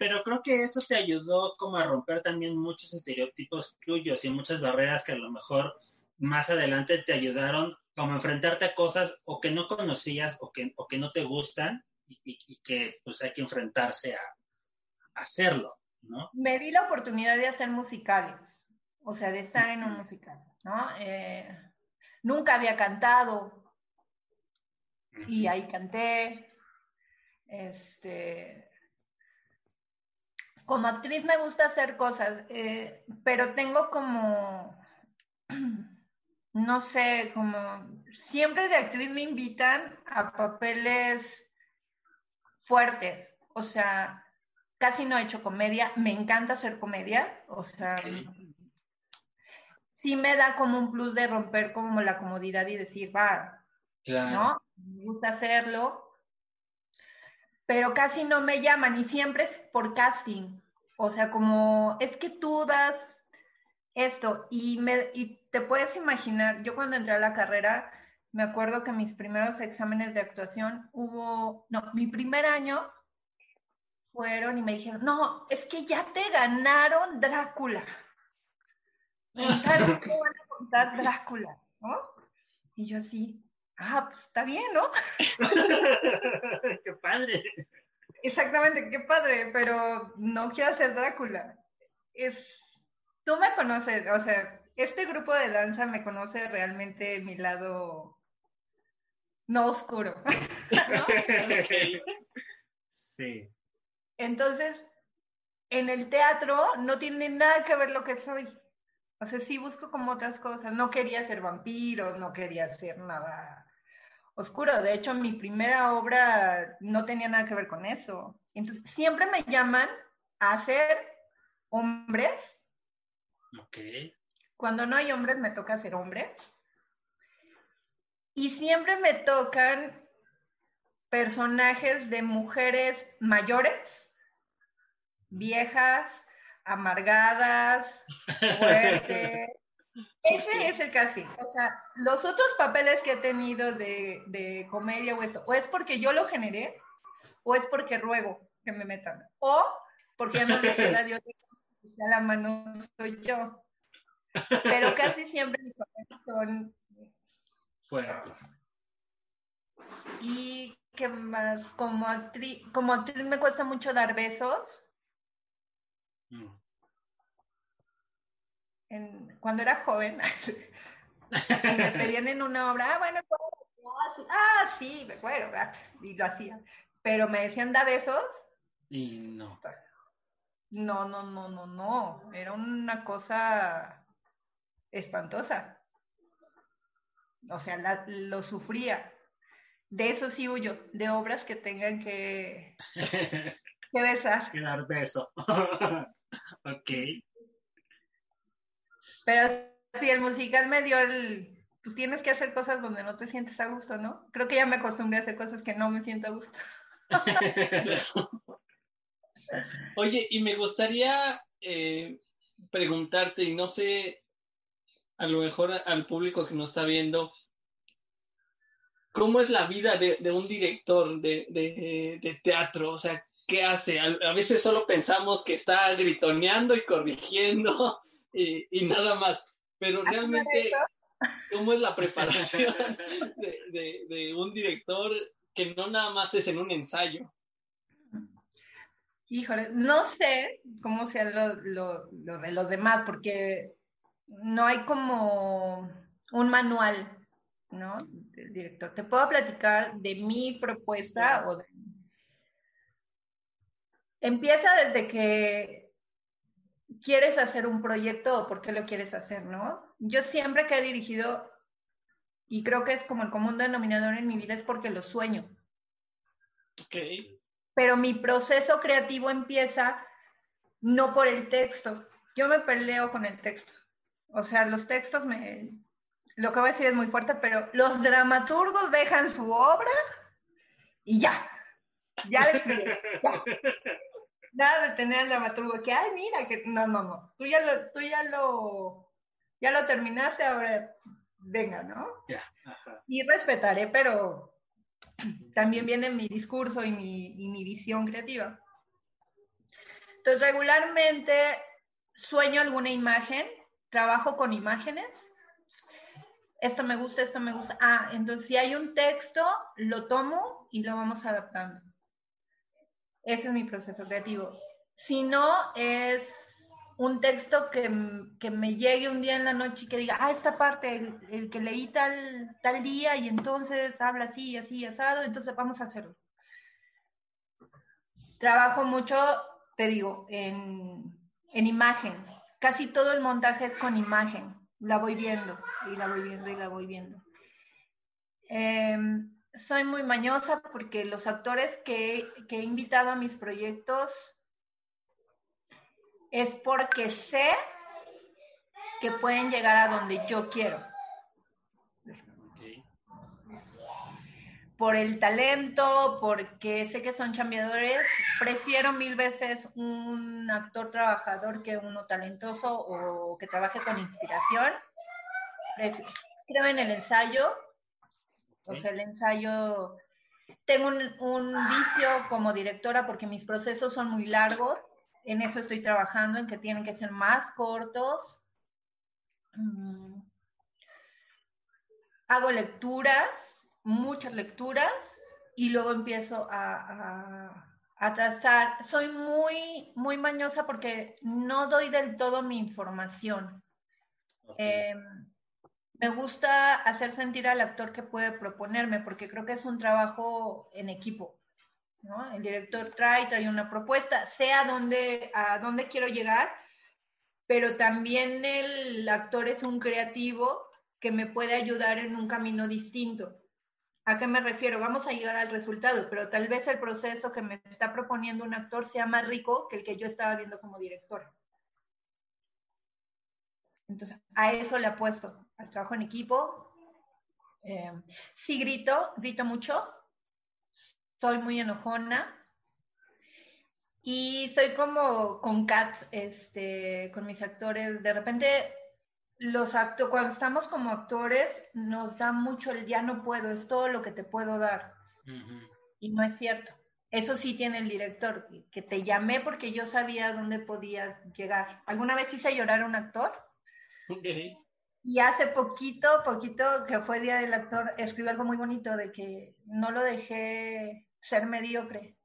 Pero creo que eso te ayudó como a romper también muchos estereotipos tuyos y muchas barreras que a lo mejor más adelante te ayudaron como a enfrentarte a cosas o que no conocías o que, o que no te gustan y, que pues hay que enfrentarse a, hacerlo, ¿no? Me di la oportunidad de hacer musicales, o sea, de estar en un musical, ¿no? Eh, nunca había cantado y ahí canté. Este, como actriz me gusta hacer cosas, eh, pero tengo como, no sé, como, siempre de actriz me invitan a papeles fuertes. O sea, casi no he hecho comedia. Me encanta hacer comedia. O sea, sí me da como un plus de romper como la comodidad y decir, va, ¿no? Me gusta hacerlo. Pero casi no me llaman y siempre es por casting. O sea, como es que tú das esto y, me, y te puedes imaginar, yo cuando entré a la carrera, me acuerdo que mis primeros exámenes de actuación hubo, no, mi primer año fueron y me dijeron, no, es que ya te ganaron Drácula. ¿Cómo van a contar Drácula? ¿no? Y yo así, ah, pues está bien, ¿no? qué padre. Exactamente, qué padre, pero no quiero hacer Drácula. Es, tú me conoces, o sea, este grupo de danza me conoce realmente mi lado no oscuro. Sí. Entonces, en el teatro no tiene nada que ver lo que soy. O sea, sí busco como otras cosas. No quería ser vampiro, no quería ser nada oscuro. De hecho, mi primera obra no tenía nada que ver con eso. Entonces, siempre me llaman a hacer hombres Ok. Cuando no hay hombres, me toca ser hombre. Y siempre me tocan personajes de mujeres mayores, viejas, amargadas, fuertes. Ese es el casting. O sea, los otros papeles que he tenido de, de comedia o esto, o es porque yo lo generé, o es porque ruego que me metan. O porque ya no le queda Dios a la mano soy yo. Pero casi siempre mis papeles son Fuertes. Y qué más, como actriz, como actriz me cuesta mucho dar besos. Mm. En- cuando era joven, me pedían en una obra, ah, bueno, ¿cuál? ah, sí, ah, me acuerdo, y lo hacía. Pero me decían, da besos. Y no. No, no, no, no, no. Era una cosa espantosa. O sea, la- lo sufría. De eso sí huyo, de obras que tengan que, que besar. que dar beso. ok. Pero si el musical me dio el, pues tienes que hacer cosas donde no te sientes a gusto, ¿no? Creo que ya me acostumbré a hacer cosas que no me siento a gusto. Oye, y me gustaría eh, preguntarte, y no sé, a lo mejor al público que nos está viendo, ¿cómo es la vida de, de un director de, de- de teatro? O sea, ¿qué hace? A veces solo pensamos que está gritoneando y corrigiendo y, y nada más, pero ¿Hacen realmente? ¿cómo es la preparación de, de- de un director que no nada más es en un ensayo? Híjole, no sé cómo sea lo, lo, lo de los demás, porque no hay como un manual, ¿no? Del director. Te puedo platicar de mi propuesta o de... Empieza desde que quieres hacer un proyecto o por qué lo quieres hacer, ¿no? Yo siempre que he dirigido, y creo que es como el común denominador en mi vida, es porque lo sueño Ok, pero mi proceso creativo empieza no por el texto. Yo me peleo con el texto. O sea, los textos me... Lo que voy a decir es muy fuerte, pero los dramaturgos dejan su obra y ya. Ya les ya. Nada de tener al dramaturgo que, ay, mira, que no, no, no. Tú ya lo, tú ya lo, ya lo terminaste, ahora venga, ¿no? Ya. Ajá. y respetaré, pero también viene mi discurso y mi, y mi visión creativa. Entonces, regularmente sueño alguna imagen, trabajo con imágenes. Esto me gusta, esto me gusta. Ah, entonces si hay un texto, lo tomo y lo vamos adaptando. Ese es mi proceso creativo. Si no, es un texto que, que me llegue un día en la noche y que diga, ah, esta parte, el, el que leí tal, tal día y entonces habla así, así, asado, entonces vamos a hacerlo. Trabajo mucho, te digo, en, en imagen. Casi todo el montaje es con imagen. La voy viendo y la voy viendo y la voy viendo. Em, soy muy mañosa porque los actores que, que he invitado a mis proyectos es porque sé que pueden llegar a donde yo quiero. Por el talento, porque sé que son chambeadores, prefiero mil veces un actor trabajador que uno talentoso o que trabaje con inspiración. Creo en el ensayo, o sea, el ensayo, tengo un, un vicio como directora porque mis procesos son muy largos, en eso estoy trabajando, en que tienen que ser más cortos. Mm. Hago lecturas, muchas lecturas, y luego empiezo a, a- a trazar. Soy muy, muy mañosa porque no doy del todo mi información. Eh, me gusta hacer sentir al actor que puede proponerme, porque creo que es un trabajo en equipo. El director trae, trae una propuesta, sé a dónde, a dónde quiero llegar, pero también el actor es un creativo que me puede ayudar en un camino distinto. ¿A qué me refiero? Vamos a llegar al resultado, pero tal vez el proceso que me está proponiendo un actor sea más rico que el que yo estaba viendo como director. Entonces, a eso le apuesto, al trabajo en equipo. Eh, sí grito, grito mucho, soy muy enojona, y soy como con cats, este, con mis actores. De repente, los actores, cuando estamos como actores, nos da mucho el ya no puedo, es todo lo que te puedo dar. Y no es cierto. Eso sí tiene el director, que te llamé porque yo sabía dónde podías llegar. ¿Alguna vez hice llorar a un actor? Y hace poquito, poquito que fue Día del Actor, escribió algo muy bonito de que no lo dejé ser mediocre.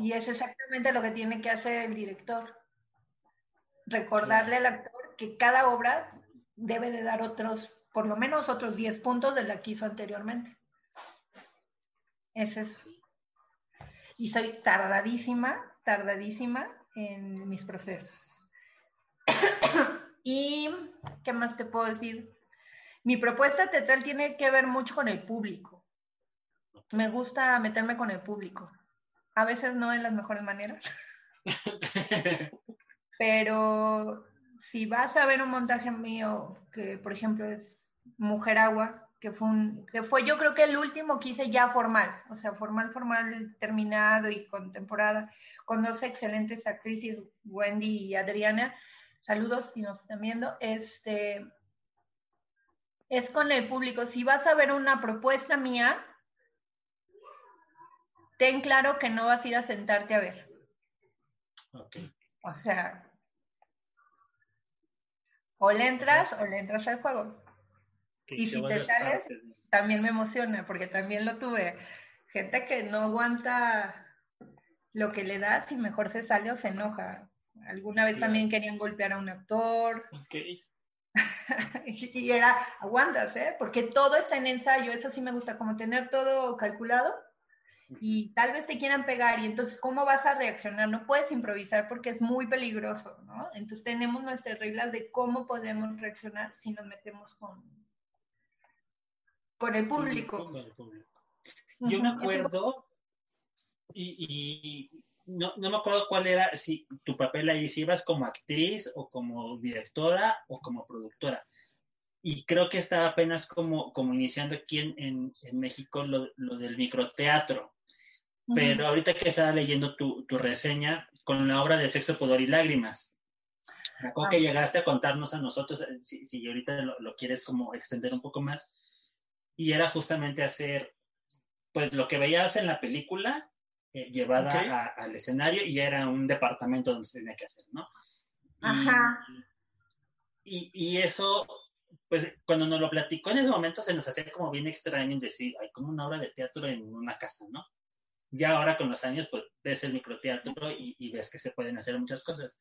Y es exactamente lo que tiene que hacer el director. Recordarle al actor que cada obra debe de dar otros, por lo menos otros 10 puntos de la que hizo anteriormente. Ese es. Y soy tardadísima, tardadísima en mis procesos. y, ¿qué más te puedo decir? Mi propuesta teatral tiene que ver mucho con el público. Me gusta meterme con el público a veces no en las mejores maneras. Pero si vas a ver un montaje mío, que por ejemplo es Mujer Agua, que fue, un, que fue yo creo que el último que hice ya formal, o sea, formal, formal, terminado y con temporada, con dos excelentes actrices, Wendy y Adriana. Saludos si nos están viendo. Este, es con el público. Si vas a ver una propuesta mía, ten claro que no vas a ir a sentarte a ver. O sea, o le entras o le entras al juego. y si te sales, también me emociona, porque también lo tuve. Gente que no aguanta lo que le das y mejor se sale o se enoja. Alguna vez también querían golpear a un actor. y era, aguantas, ¿eh? Porque todo está en ensayo, eso sí me gusta, como tener todo calculado y tal vez te quieran pegar y entonces ¿cómo vas a reaccionar? No puedes improvisar porque es muy peligroso, ¿no? Entonces tenemos nuestras reglas de cómo podemos reaccionar si nos metemos con, con el público. Yo me acuerdo y, no, no, me acuerdo cuál era, si tu papel ahí, si ibas como actriz o como directora o como productora. Y creo que estaba apenas como, como iniciando aquí en, en, México lo, lo, del microteatro. Pero ahorita que estaba leyendo tu, tu, reseña con la obra de Sexo, Pudor y Lágrimas, me acuerdo que ah. llegaste a contarnos a nosotros, eh, si, si ahorita lo, lo, quieres como extender un poco más, y era justamente hacer, pues lo que veías en la película, eh, llevada al escenario, y era un departamento donde se tenía que hacer, ¿no? Ajá. Y, y, eso, pues cuando nos lo platicó en ese momento se nos hacía como bien extraño decir, hay como una obra de teatro en una casa, ¿no? ya ahora con los años, pues ves el microteatro y, y ves que se pueden hacer muchas cosas.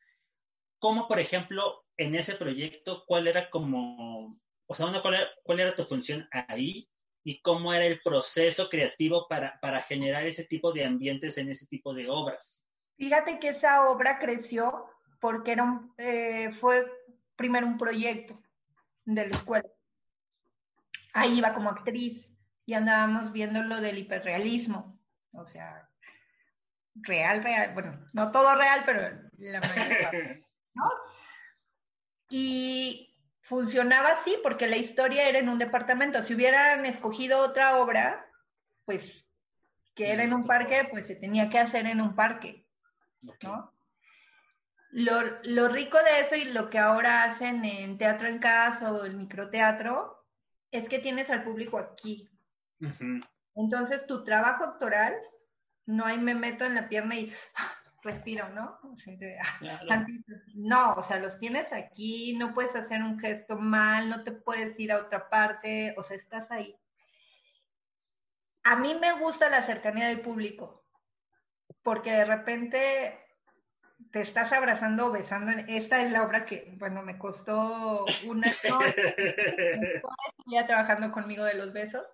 ¿Cómo, por ejemplo, en ese proyecto, cuál era como, o sea, cuál, era, cuál era tu función ahí y cómo era el proceso creativo para, para generar ese tipo de ambientes en ese tipo de obras? Fíjate que esa obra creció porque era un, eh, fue primero un proyecto de la escuela. Ahí iba como actriz y andábamos viendo lo del hiperrealismo o sea, real, real, bueno, no todo real, pero la mayoría, ¿no? Funcionaba así porque la historia era en un departamento. Si hubieran escogido otra obra, pues que era en un parque, pues se tenía que hacer en un parque, ¿no? Lo, lo, rico de eso y lo que ahora hacen en Teatro en Casa o el microteatro es que tienes al público aquí. Entonces, tu trabajo actoral, no hay me meto en la pierna y ¡ah! Respiro, ¿no? No, o sea, los tienes aquí, no puedes hacer un gesto mal, no te puedes ir a otra parte, o sea, estás ahí. A mí me gusta la cercanía del público, porque de repente te estás abrazando o besando. Esta es la obra que, bueno, me costó una ya trabajando conmigo de los besos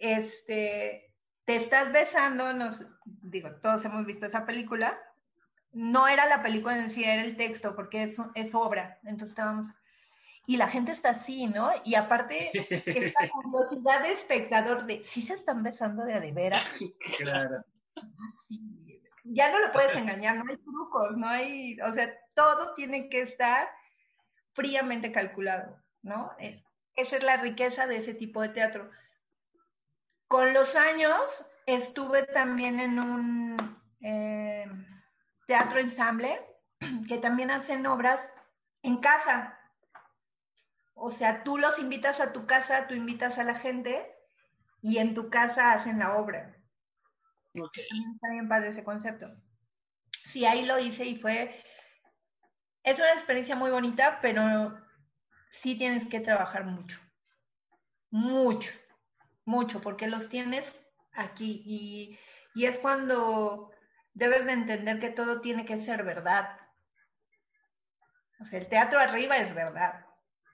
este, te estás besando, nos, digo, todos hemos visto esa película, no era la película en sí, era el texto, porque es, es obra, entonces estábamos, y la gente está así, ¿no? Y aparte, esta curiosidad de espectador de, ¿sí se están besando de a de veras? Claro. Ya no lo puedes engañar, no hay trucos, no hay, o sea, todo tiene que estar fríamente calculado, ¿no? Eh, esa es la riqueza de ese tipo de teatro. Con los años estuve también en un eh, teatro ensamble que también hacen obras en casa. O sea, tú los invitas a tu casa, tú invitas a la gente y en tu casa hacen la obra. Okay. Está bien padre ese concepto. Sí, ahí lo hice y fue... Es una experiencia muy bonita, pero sí tienes que trabajar mucho. Mucho, mucho, porque los tienes aquí y, y es cuando debes de entender que todo tiene que ser verdad. O sea, el teatro arriba es verdad.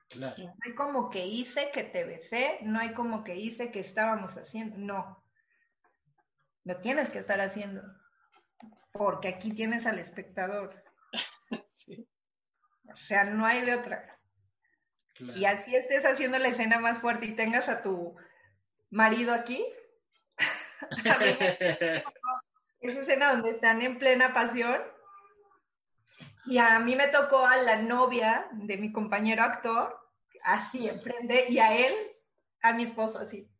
Claro. No hay como que hice que te besé, no hay como que hice que estábamos haciendo, no. Lo tienes que estar haciendo. Porque aquí tienes al espectador. Sí. O sea, no hay de otra. claro. Y así estés haciendo la escena más fuerte y tengas a tu marido aquí. A mí me esa escena donde están en plena pasión. Y a mí me tocó a la novia de mi compañero actor, así enfrente, y a él, a mi esposo, así.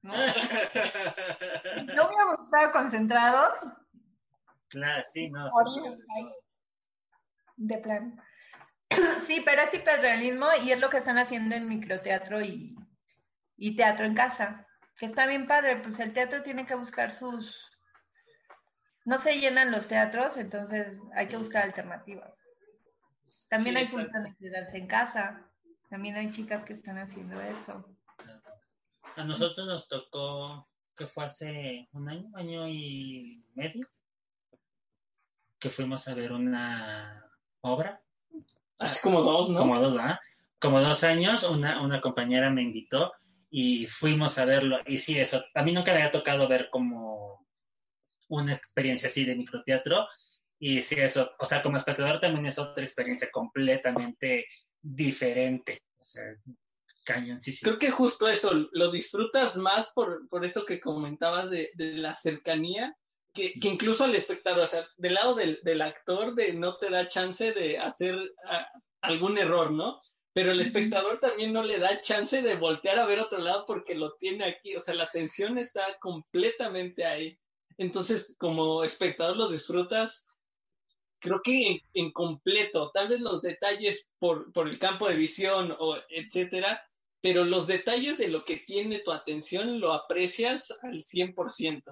¿no? No hubiéramos estado concentrados, Claro, sí, no. sí. De plan. Sí, pero es hiperrealismo y es lo que están haciendo en microteatro y, y teatro en casa. Que está bien padre, pues el teatro tiene que buscar sus. No se llenan los teatros, entonces hay que buscar alternativas. También Sí, hay funciones de danza en casa. También hay chicas que están haciendo eso. A nosotros nos tocó, que fue hace un año, año y medio, que fuimos a ver una obra, Así como dos, ¿no? como dos, ¿verdad? Como dos años, una, una compañera me invitó y fuimos a verlo. Y sí, eso, a mí nunca me había tocado ver como una experiencia así de microteatro. Y sí, eso, o sea, como espectador también es otra experiencia completamente diferente. O sea, cañoncísimo. Creo que justo eso, lo disfrutas más por, por eso que comentabas de, la cercanía, que, que incluso al espectador, o sea, del lado del, del actor, de no te da chance de hacer ah, algún error, ¿no? Pero el espectador también no le da chance de voltear a ver otro lado porque lo tiene aquí, o sea, la atención está completamente ahí. Entonces, como espectador lo disfrutas, creo que en, en completo, tal vez los detalles por, por el campo de visión o etcétera, pero los detalles de lo que tiene tu atención lo aprecias al 100%.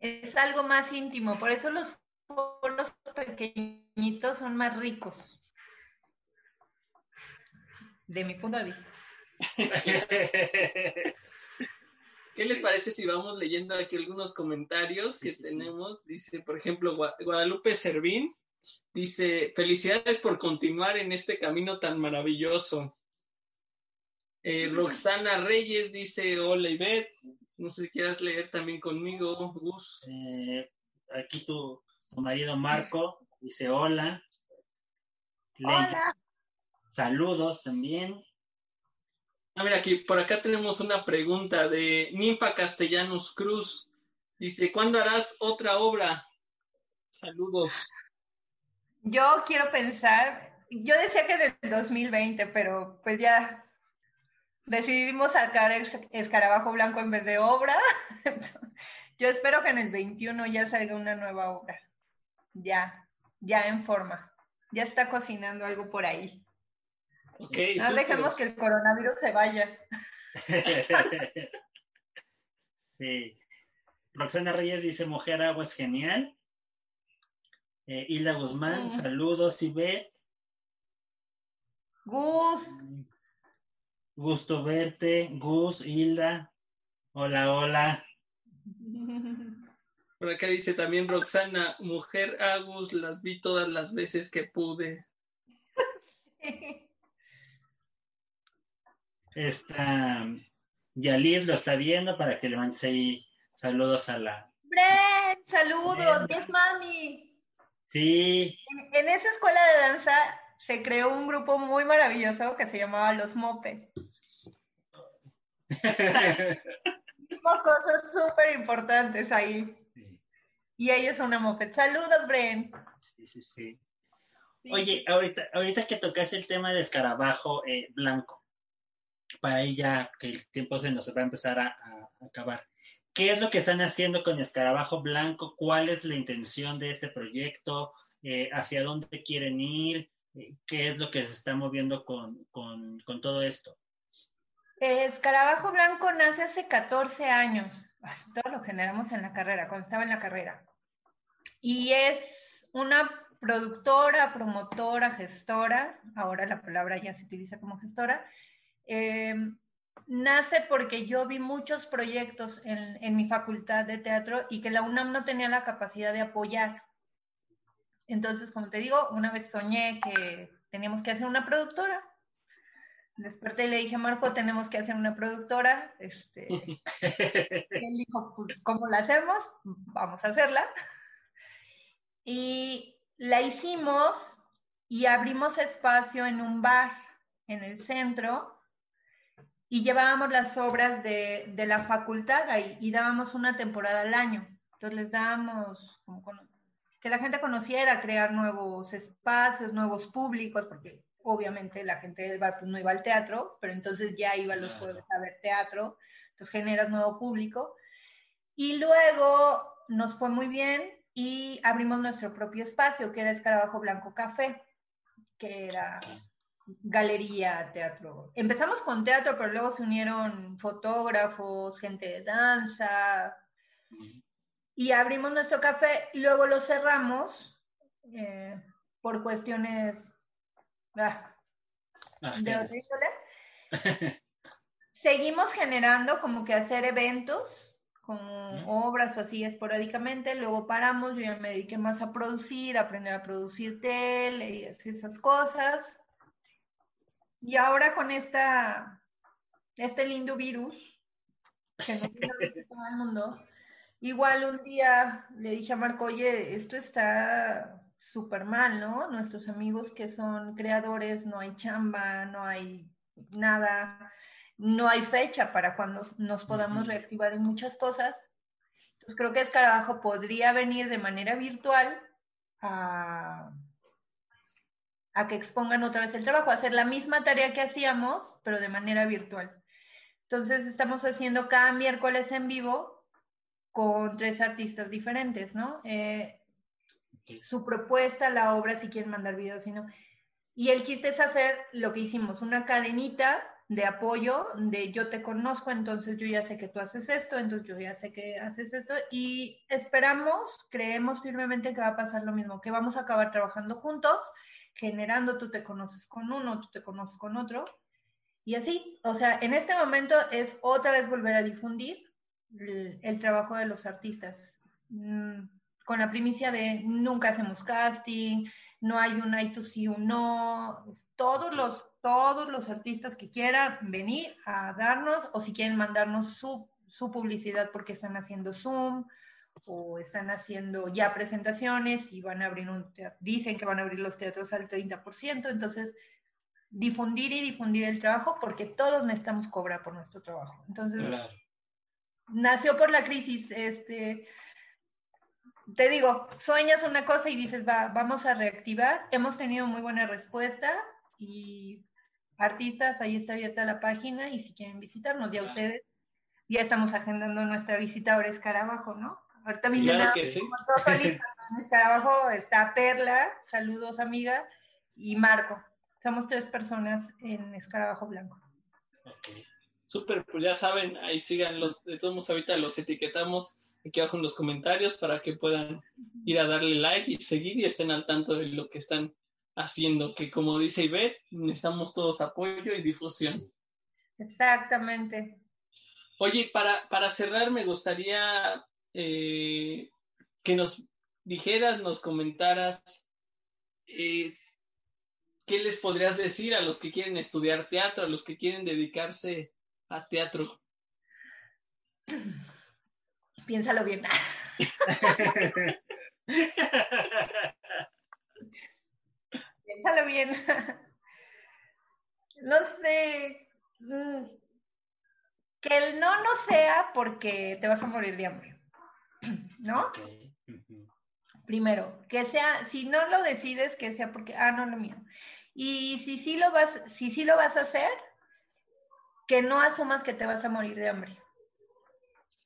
Es algo más íntimo, por eso los foros pequeñitos son más ricos. De mi punto de vista. ¿Qué les parece si vamos leyendo aquí algunos comentarios que Sí, sí, sí. tenemos? Dice, por ejemplo, Gua- Guadalupe Servín dice, felicidades por continuar en este camino tan maravilloso. Eh, Roxana Reyes dice, hola Ivette, no sé si quieras leer también conmigo, Gus. Eh, aquí tu, tu marido Marco dice hola. Hola. Saludos también. A ver, aquí, por acá tenemos una pregunta de Ninfa Castellanos Cruz. Dice, ¿cuándo harás otra obra? Saludos. Yo quiero pensar, yo decía que en el 2020, pero pues ya decidimos sacar es- Escarabajo Blanco en vez de obra. Yo espero que en el 21 ya salga una nueva obra. Ya, ya en forma. Ya está cocinando algo por ahí. No dejemos que el coronavirus se vaya. sí. Roxana Reyes dice Mujer Agua es genial. Eh, Hilda Guzmán, Mm. saludos y ve. Gus, Gusto verte. Gus, Hilda. Hola, hola. Por acá dice también Roxana, mujer Agus, las vi todas las veces que pude. Esta Yalid lo está viendo para que le mandes ahí saludos a la. Bren, saludos, yes mami. Sí, En, en esa escuela de danza se creó un grupo muy maravilloso que se llamaba Los Mopes. Hicimos cosas súper importantes ahí. sí, Y ella es una moped. Saludos, Bren. sí, sí, sí. Oye, ahorita, ahorita que tocaste el tema de escarabajo eh, blanco, para ella que el tiempo se nos va a empezar a, acabar. ¿Qué es lo que están haciendo con escarabajo blanco? ¿Cuál es la intención de este proyecto? Eh, ¿Hacia dónde quieren ir? Eh, ¿Qué es lo que se está moviendo con, con, con todo esto? Escarabajo Blanco nace hace 14 años. todo lo generamos en la carrera, cuando estaba en la carrera. Y es una productora, promotora, gestora, ahora la palabra ya se utiliza como gestora, eh, nace porque yo vi muchos proyectos en, en, mi facultad de teatro y que la UNAM no tenía la capacidad de apoyar. Entonces, como te digo, una vez soñé que teníamos que hacer una productora desperté y le dije, Marco, tenemos que hacer una productora. Este, él dijo, pues, ¿cómo la hacemos? Vamos a hacerla. Y la hicimos y abrimos espacio en un bar en el centro y llevábamos las obras de, de la facultad ahí y dábamos una temporada al año. Entonces les dábamos como que la gente conociera, crear nuevos espacios, nuevos públicos, porque obviamente la gente del bar pues, no iba al teatro, pero entonces ya iba los jueves a ver teatro, entonces generas nuevo público. Y luego nos fue muy bien y abrimos nuestro propio espacio, que era Escarabajo Blanco Café, que era galería, teatro. Empezamos con teatro, pero luego se unieron fotógrafos, gente de danza, y abrimos nuestro café, y luego lo cerramos eh, por cuestiones Ah, ah, Seguimos generando como que hacer eventos con obras o así esporádicamente, luego paramos, yo ya me dediqué más a producir, a aprender a producir tele y esas cosas. Y ahora con esta, este lindo virus que nos viene a todo el mundo, igual un día le dije a Marco, oye, esto está súper mal, ¿no? Nuestros amigos que son creadores, no hay chamba, no hay nada, no hay fecha para cuando nos podamos reactivar en muchas cosas. Entonces creo que Escarabajo podría venir de manera virtual a, a que expongan otra vez el trabajo, a hacer la misma tarea que hacíamos, pero de manera virtual. Entonces estamos haciendo cada miércoles en vivo con tres artistas diferentes, ¿no? Eh, su propuesta, la obra, si quieren mandar videos, si no. Y el chiste es hacer lo que hicimos, una cadenita de apoyo, de yo te conozco, entonces yo ya sé que tú haces esto, entonces yo ya sé que haces esto, y esperamos, creemos firmemente que va a pasar lo mismo, que vamos a acabar trabajando juntos, generando, tú te conoces con uno, tú te conoces con otro, y así, o sea, en este momento es otra vez volver a difundir el, trabajo de los artistas. Mm, con la primicia de nunca hacemos casting, no hay un I to see, un no, todos los, todos los artistas que quieran venir a darnos o si quieren mandarnos su, su publicidad porque están haciendo Zoom o están haciendo ya presentaciones y van a abrir un dicen que van a abrir los teatros al 30%, entonces difundir y difundir el trabajo porque todos necesitamos cobrar por nuestro trabajo. Entonces, nació por la crisis, este, te digo, sueñas una cosa y dices, va, vamos a reactivar. Hemos tenido muy buena respuesta y artistas, ahí está abierta la página y si quieren visitarnos, ya ustedes, ya estamos agendando nuestra visita ahora Escarabajo, ¿no? Ahorita mismo claro que sí. en Escarabajo está Perla, saludos amiga, y Marco. Somos tres personas en Escarabajo Blanco. Okay. Súper, pues ya saben, ahí sigan los, de todos modos ahorita los etiquetamos aquí abajo en los comentarios para que puedan ir a darle like y seguir y estén al tanto de lo que están haciendo, que como dice Iber, necesitamos todos apoyo y difusión. Exactamente. Oye, para, para cerrar me gustaría eh, que nos dijeras, nos comentaras eh, qué les podrías decir a los que quieren estudiar teatro, a los que quieren dedicarse a teatro. Piénsalo bien. Piénsalo bien. No sé. Mm, que el no no sea porque te vas a morir de hambre. ¿No? Primero, que sea, si no lo decides, que sea porque, ah, no, lo mío. Y si sí lo vas, si sí lo vas a hacer, que no asumas que te vas a morir de hambre.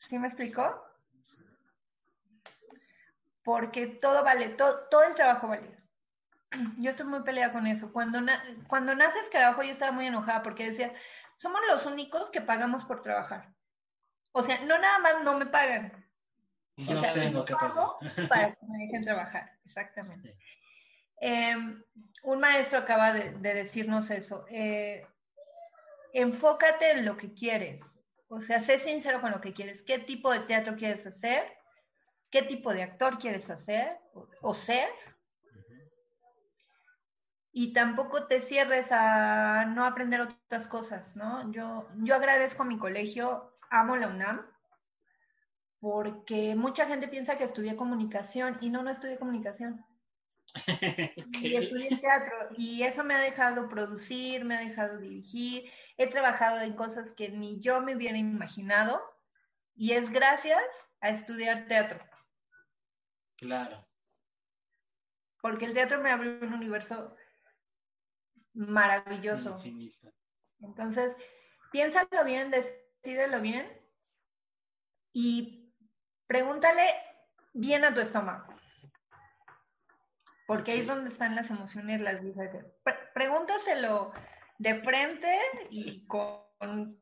¿Sí me explicó? Porque todo vale, todo, todo el trabajo vale. Yo estoy muy peleada con eso. Cuando, cuando nace Escarabajo yo estaba muy enojada porque decía, somos los únicos que pagamos por trabajar. O sea, no nada más no me pagan. Yo tengo que pagar. Para que me dejen trabajar, exactamente. Em, un maestro acaba de, decirnos eso. Eh, enfócate en lo que quieres. O sea, sé sincero con lo que quieres. ¿Qué tipo de teatro quieres hacer? ¿Qué tipo de actor quieres hacer o, ser? Y tampoco te cierres a no aprender otras cosas, ¿no? Yo, yo agradezco a mi colegio, amo la UNAM, porque mucha gente piensa que estudié comunicación y no, no estudié comunicación. y estudié teatro y eso me ha dejado producir, me ha dejado dirigir, he trabajado en cosas que ni yo me hubiera imaginado y es gracias a estudiar teatro. Claro. Porque el teatro me abrió un universo maravilloso. Entonces, piénsalo bien, decídelo bien y pregúntale bien a tu estómago. Porque ahí es donde están las emociones, las dices. pregúntaselo de frente y con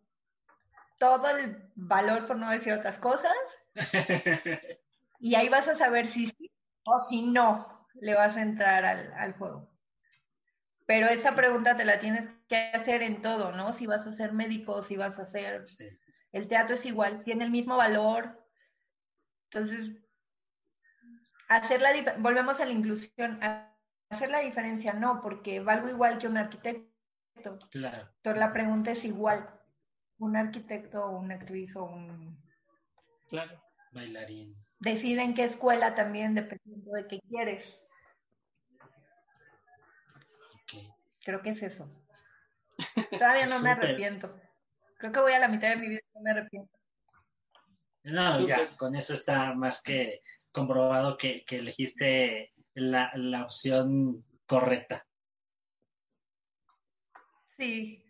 todo el valor, por no decir otras cosas. y ahí vas a saber si sí o si no le vas a entrar al, juego. Pero esa pregunta te la tienes que hacer en todo, ¿no? Si vas a ser médico, si vas a ser... El teatro es igual, tiene el mismo valor. Entonces, hacer la volvemos a la inclusión, hacer la diferencia no, porque valgo igual que un arquitecto. Claro. Entonces la pregunta es igual, un arquitecto o una actriz o un claro. bailarín. Deciden qué escuela también dependiendo de qué quieres. Creo que es eso. Todavía no me arrepiento. Creo que voy a la mitad de mi vida y no me arrepiento. No, ya, con eso está más que comprobado que, elegiste la, opción correcta. Sí.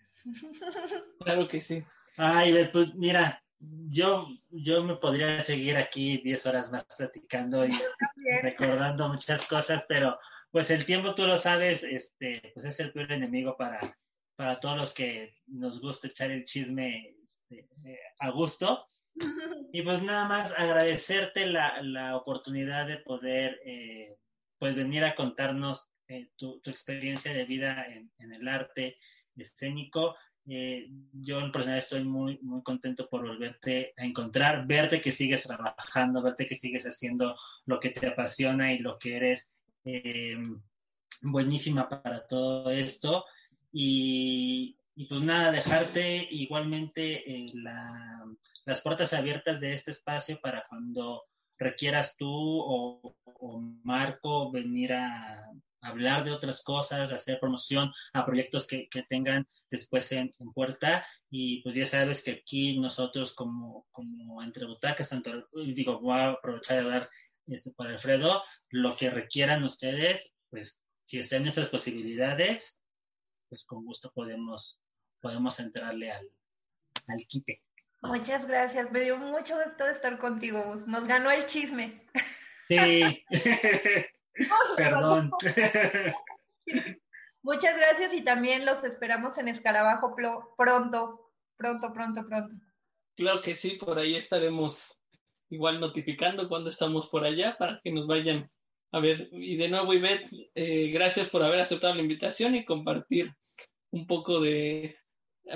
Claro que sí. Ay, pues mira, yo, yo me podría seguir aquí 10 horas más platicando y recordando muchas cosas, pero pues el tiempo, tú lo sabes, este, pues es el peor enemigo para, para todos los que nos gusta echar el chisme este, eh, a gusto. Y pues nada más agradecerte la, oportunidad de poder eh, pues venir a contarnos eh, tu, experiencia de vida en, el arte escénico. Eh, yo en personal estoy muy, muy contento por volverte a encontrar, verte que sigues trabajando, verte que sigues haciendo lo que te apasiona y lo que eres buenísima para todo esto. Y, y pues nada, dejarte igualmente eh, las puertas abiertas de este espacio para cuando requieras tú o, Marco venir a hablar de otras cosas, hacer promoción a proyectos que, tengan después en, puerta. Y pues ya sabes que aquí nosotros como, como entre butacas, tanto, digo, voy a aprovechar de hablar este, para Alfredo, lo que requieran ustedes, pues si están nuestras posibilidades, pues con gusto podemos podemos entrarle al, al quite. Muchas gracias, me dio mucho gusto estar contigo, Nos ganó el chisme. Sí. Perdón. Muchas gracias y también los esperamos en Escarabajo pronto, pronto, pronto, pronto. Claro que sí, por ahí estaremos igual notificando cuando estamos por allá para que nos vayan a ver. Y de nuevo, Ivette, eh, gracias por haber aceptado la invitación y compartir un poco de,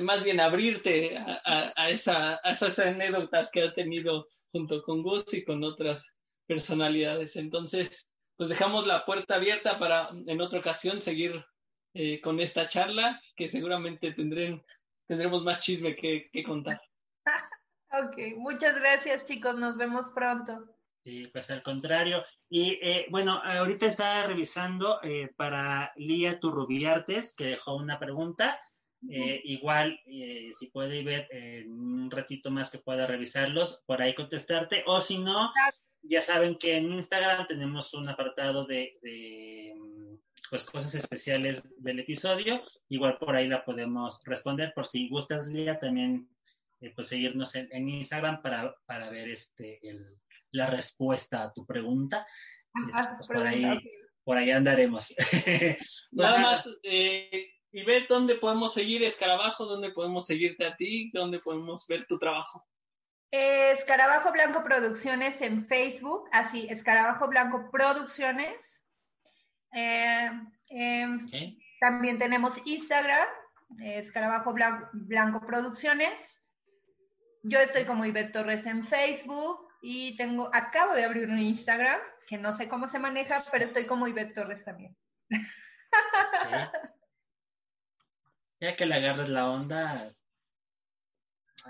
más bien abrirte a, esa, esas anécdotas que ha tenido junto con Gus y con otras personalidades. Entonces, pues dejamos la puerta abierta para en otra ocasión seguir eh, con esta charla, que seguramente tendrán, tendremos más chisme que, contar. ok, muchas gracias chicos, nos vemos pronto. Sí, pues al contrario. Y eh, bueno, ahorita estaba revisando eh, para Lía Turrubiartes, que dejó una pregunta. Eh, igual, eh, si puede ver en un ratito más que pueda revisarlos, por ahí contestarte, o si no, ya saben que en Instagram tenemos un apartado de, pues, cosas especiales del episodio. Igual por ahí la podemos responder. Por si gustas, Lía, también eh, pues seguirnos en, Instagram para, para ver este, la respuesta a tu pregunta. Este, pues, por, ahí, por ahí andaremos. Nada más, eh, y ver dónde podemos seguir Escarabajo, dónde podemos seguirte a ti, dónde podemos ver tu trabajo. Escarabajo Blanco Producciones en Facebook, así, Escarabajo Blanco Producciones. Eh, em, también tenemos Instagram, Escarabajo Blanco, Producciones. Yo estoy como Ivette Torres en Facebook y tengo, acabo de abrir un Instagram, que no sé cómo se maneja, pero estoy como Ivette Torres también. Ya que le agarres la onda,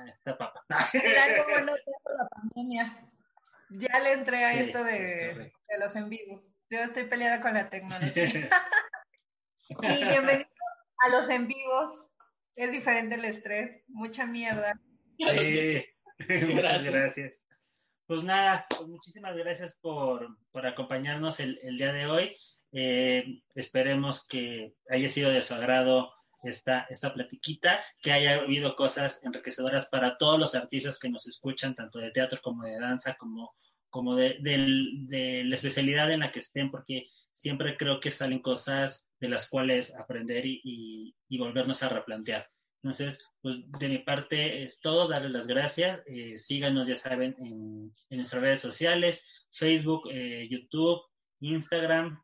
está papa. Era como no la pandemia. Ya le entré a esto de, los en vivos. Yo estoy peleada con la tecnología. y bienvenido a los en vivos. Es diferente el estrés. Mucha mierda. Sí. Muchas gracias. Pues nada, pues muchísimas gracias por, por acompañarnos el, el, día de hoy. Eh, esperemos que haya sido de su agrado esta, esta platiquita, que haya habido cosas enriquecedoras para todos los artistas que nos escuchan, tanto de teatro como de danza, como, como de, la especialidad en la que estén, porque siempre creo que salen cosas de las cuales aprender y, volvernos a replantear. Entonces, pues de mi parte es todo, darles las gracias. Eh, síganos, ya saben, en, nuestras redes sociales, Facebook, eh, YouTube, Instagram,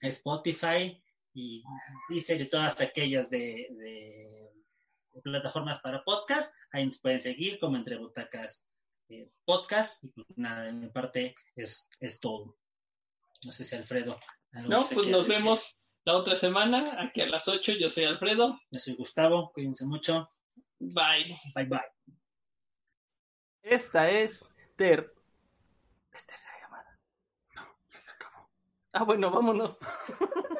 Spotify y dice de todas aquellas de, plataformas para podcast. Ahí nos pueden seguir como entre butacas eh, podcast. Y pues nada, de mi parte es, es todo. No sé si Alfredo. No, pues nos vemos la otra semana, aquí a las 8. Yo soy Alfredo. Yo soy Gustavo. Cuídense mucho. Bye. Bye, bye. Esta es Ter. Esta es la llamada. No, ya se acabó. Ah, bueno, vámonos.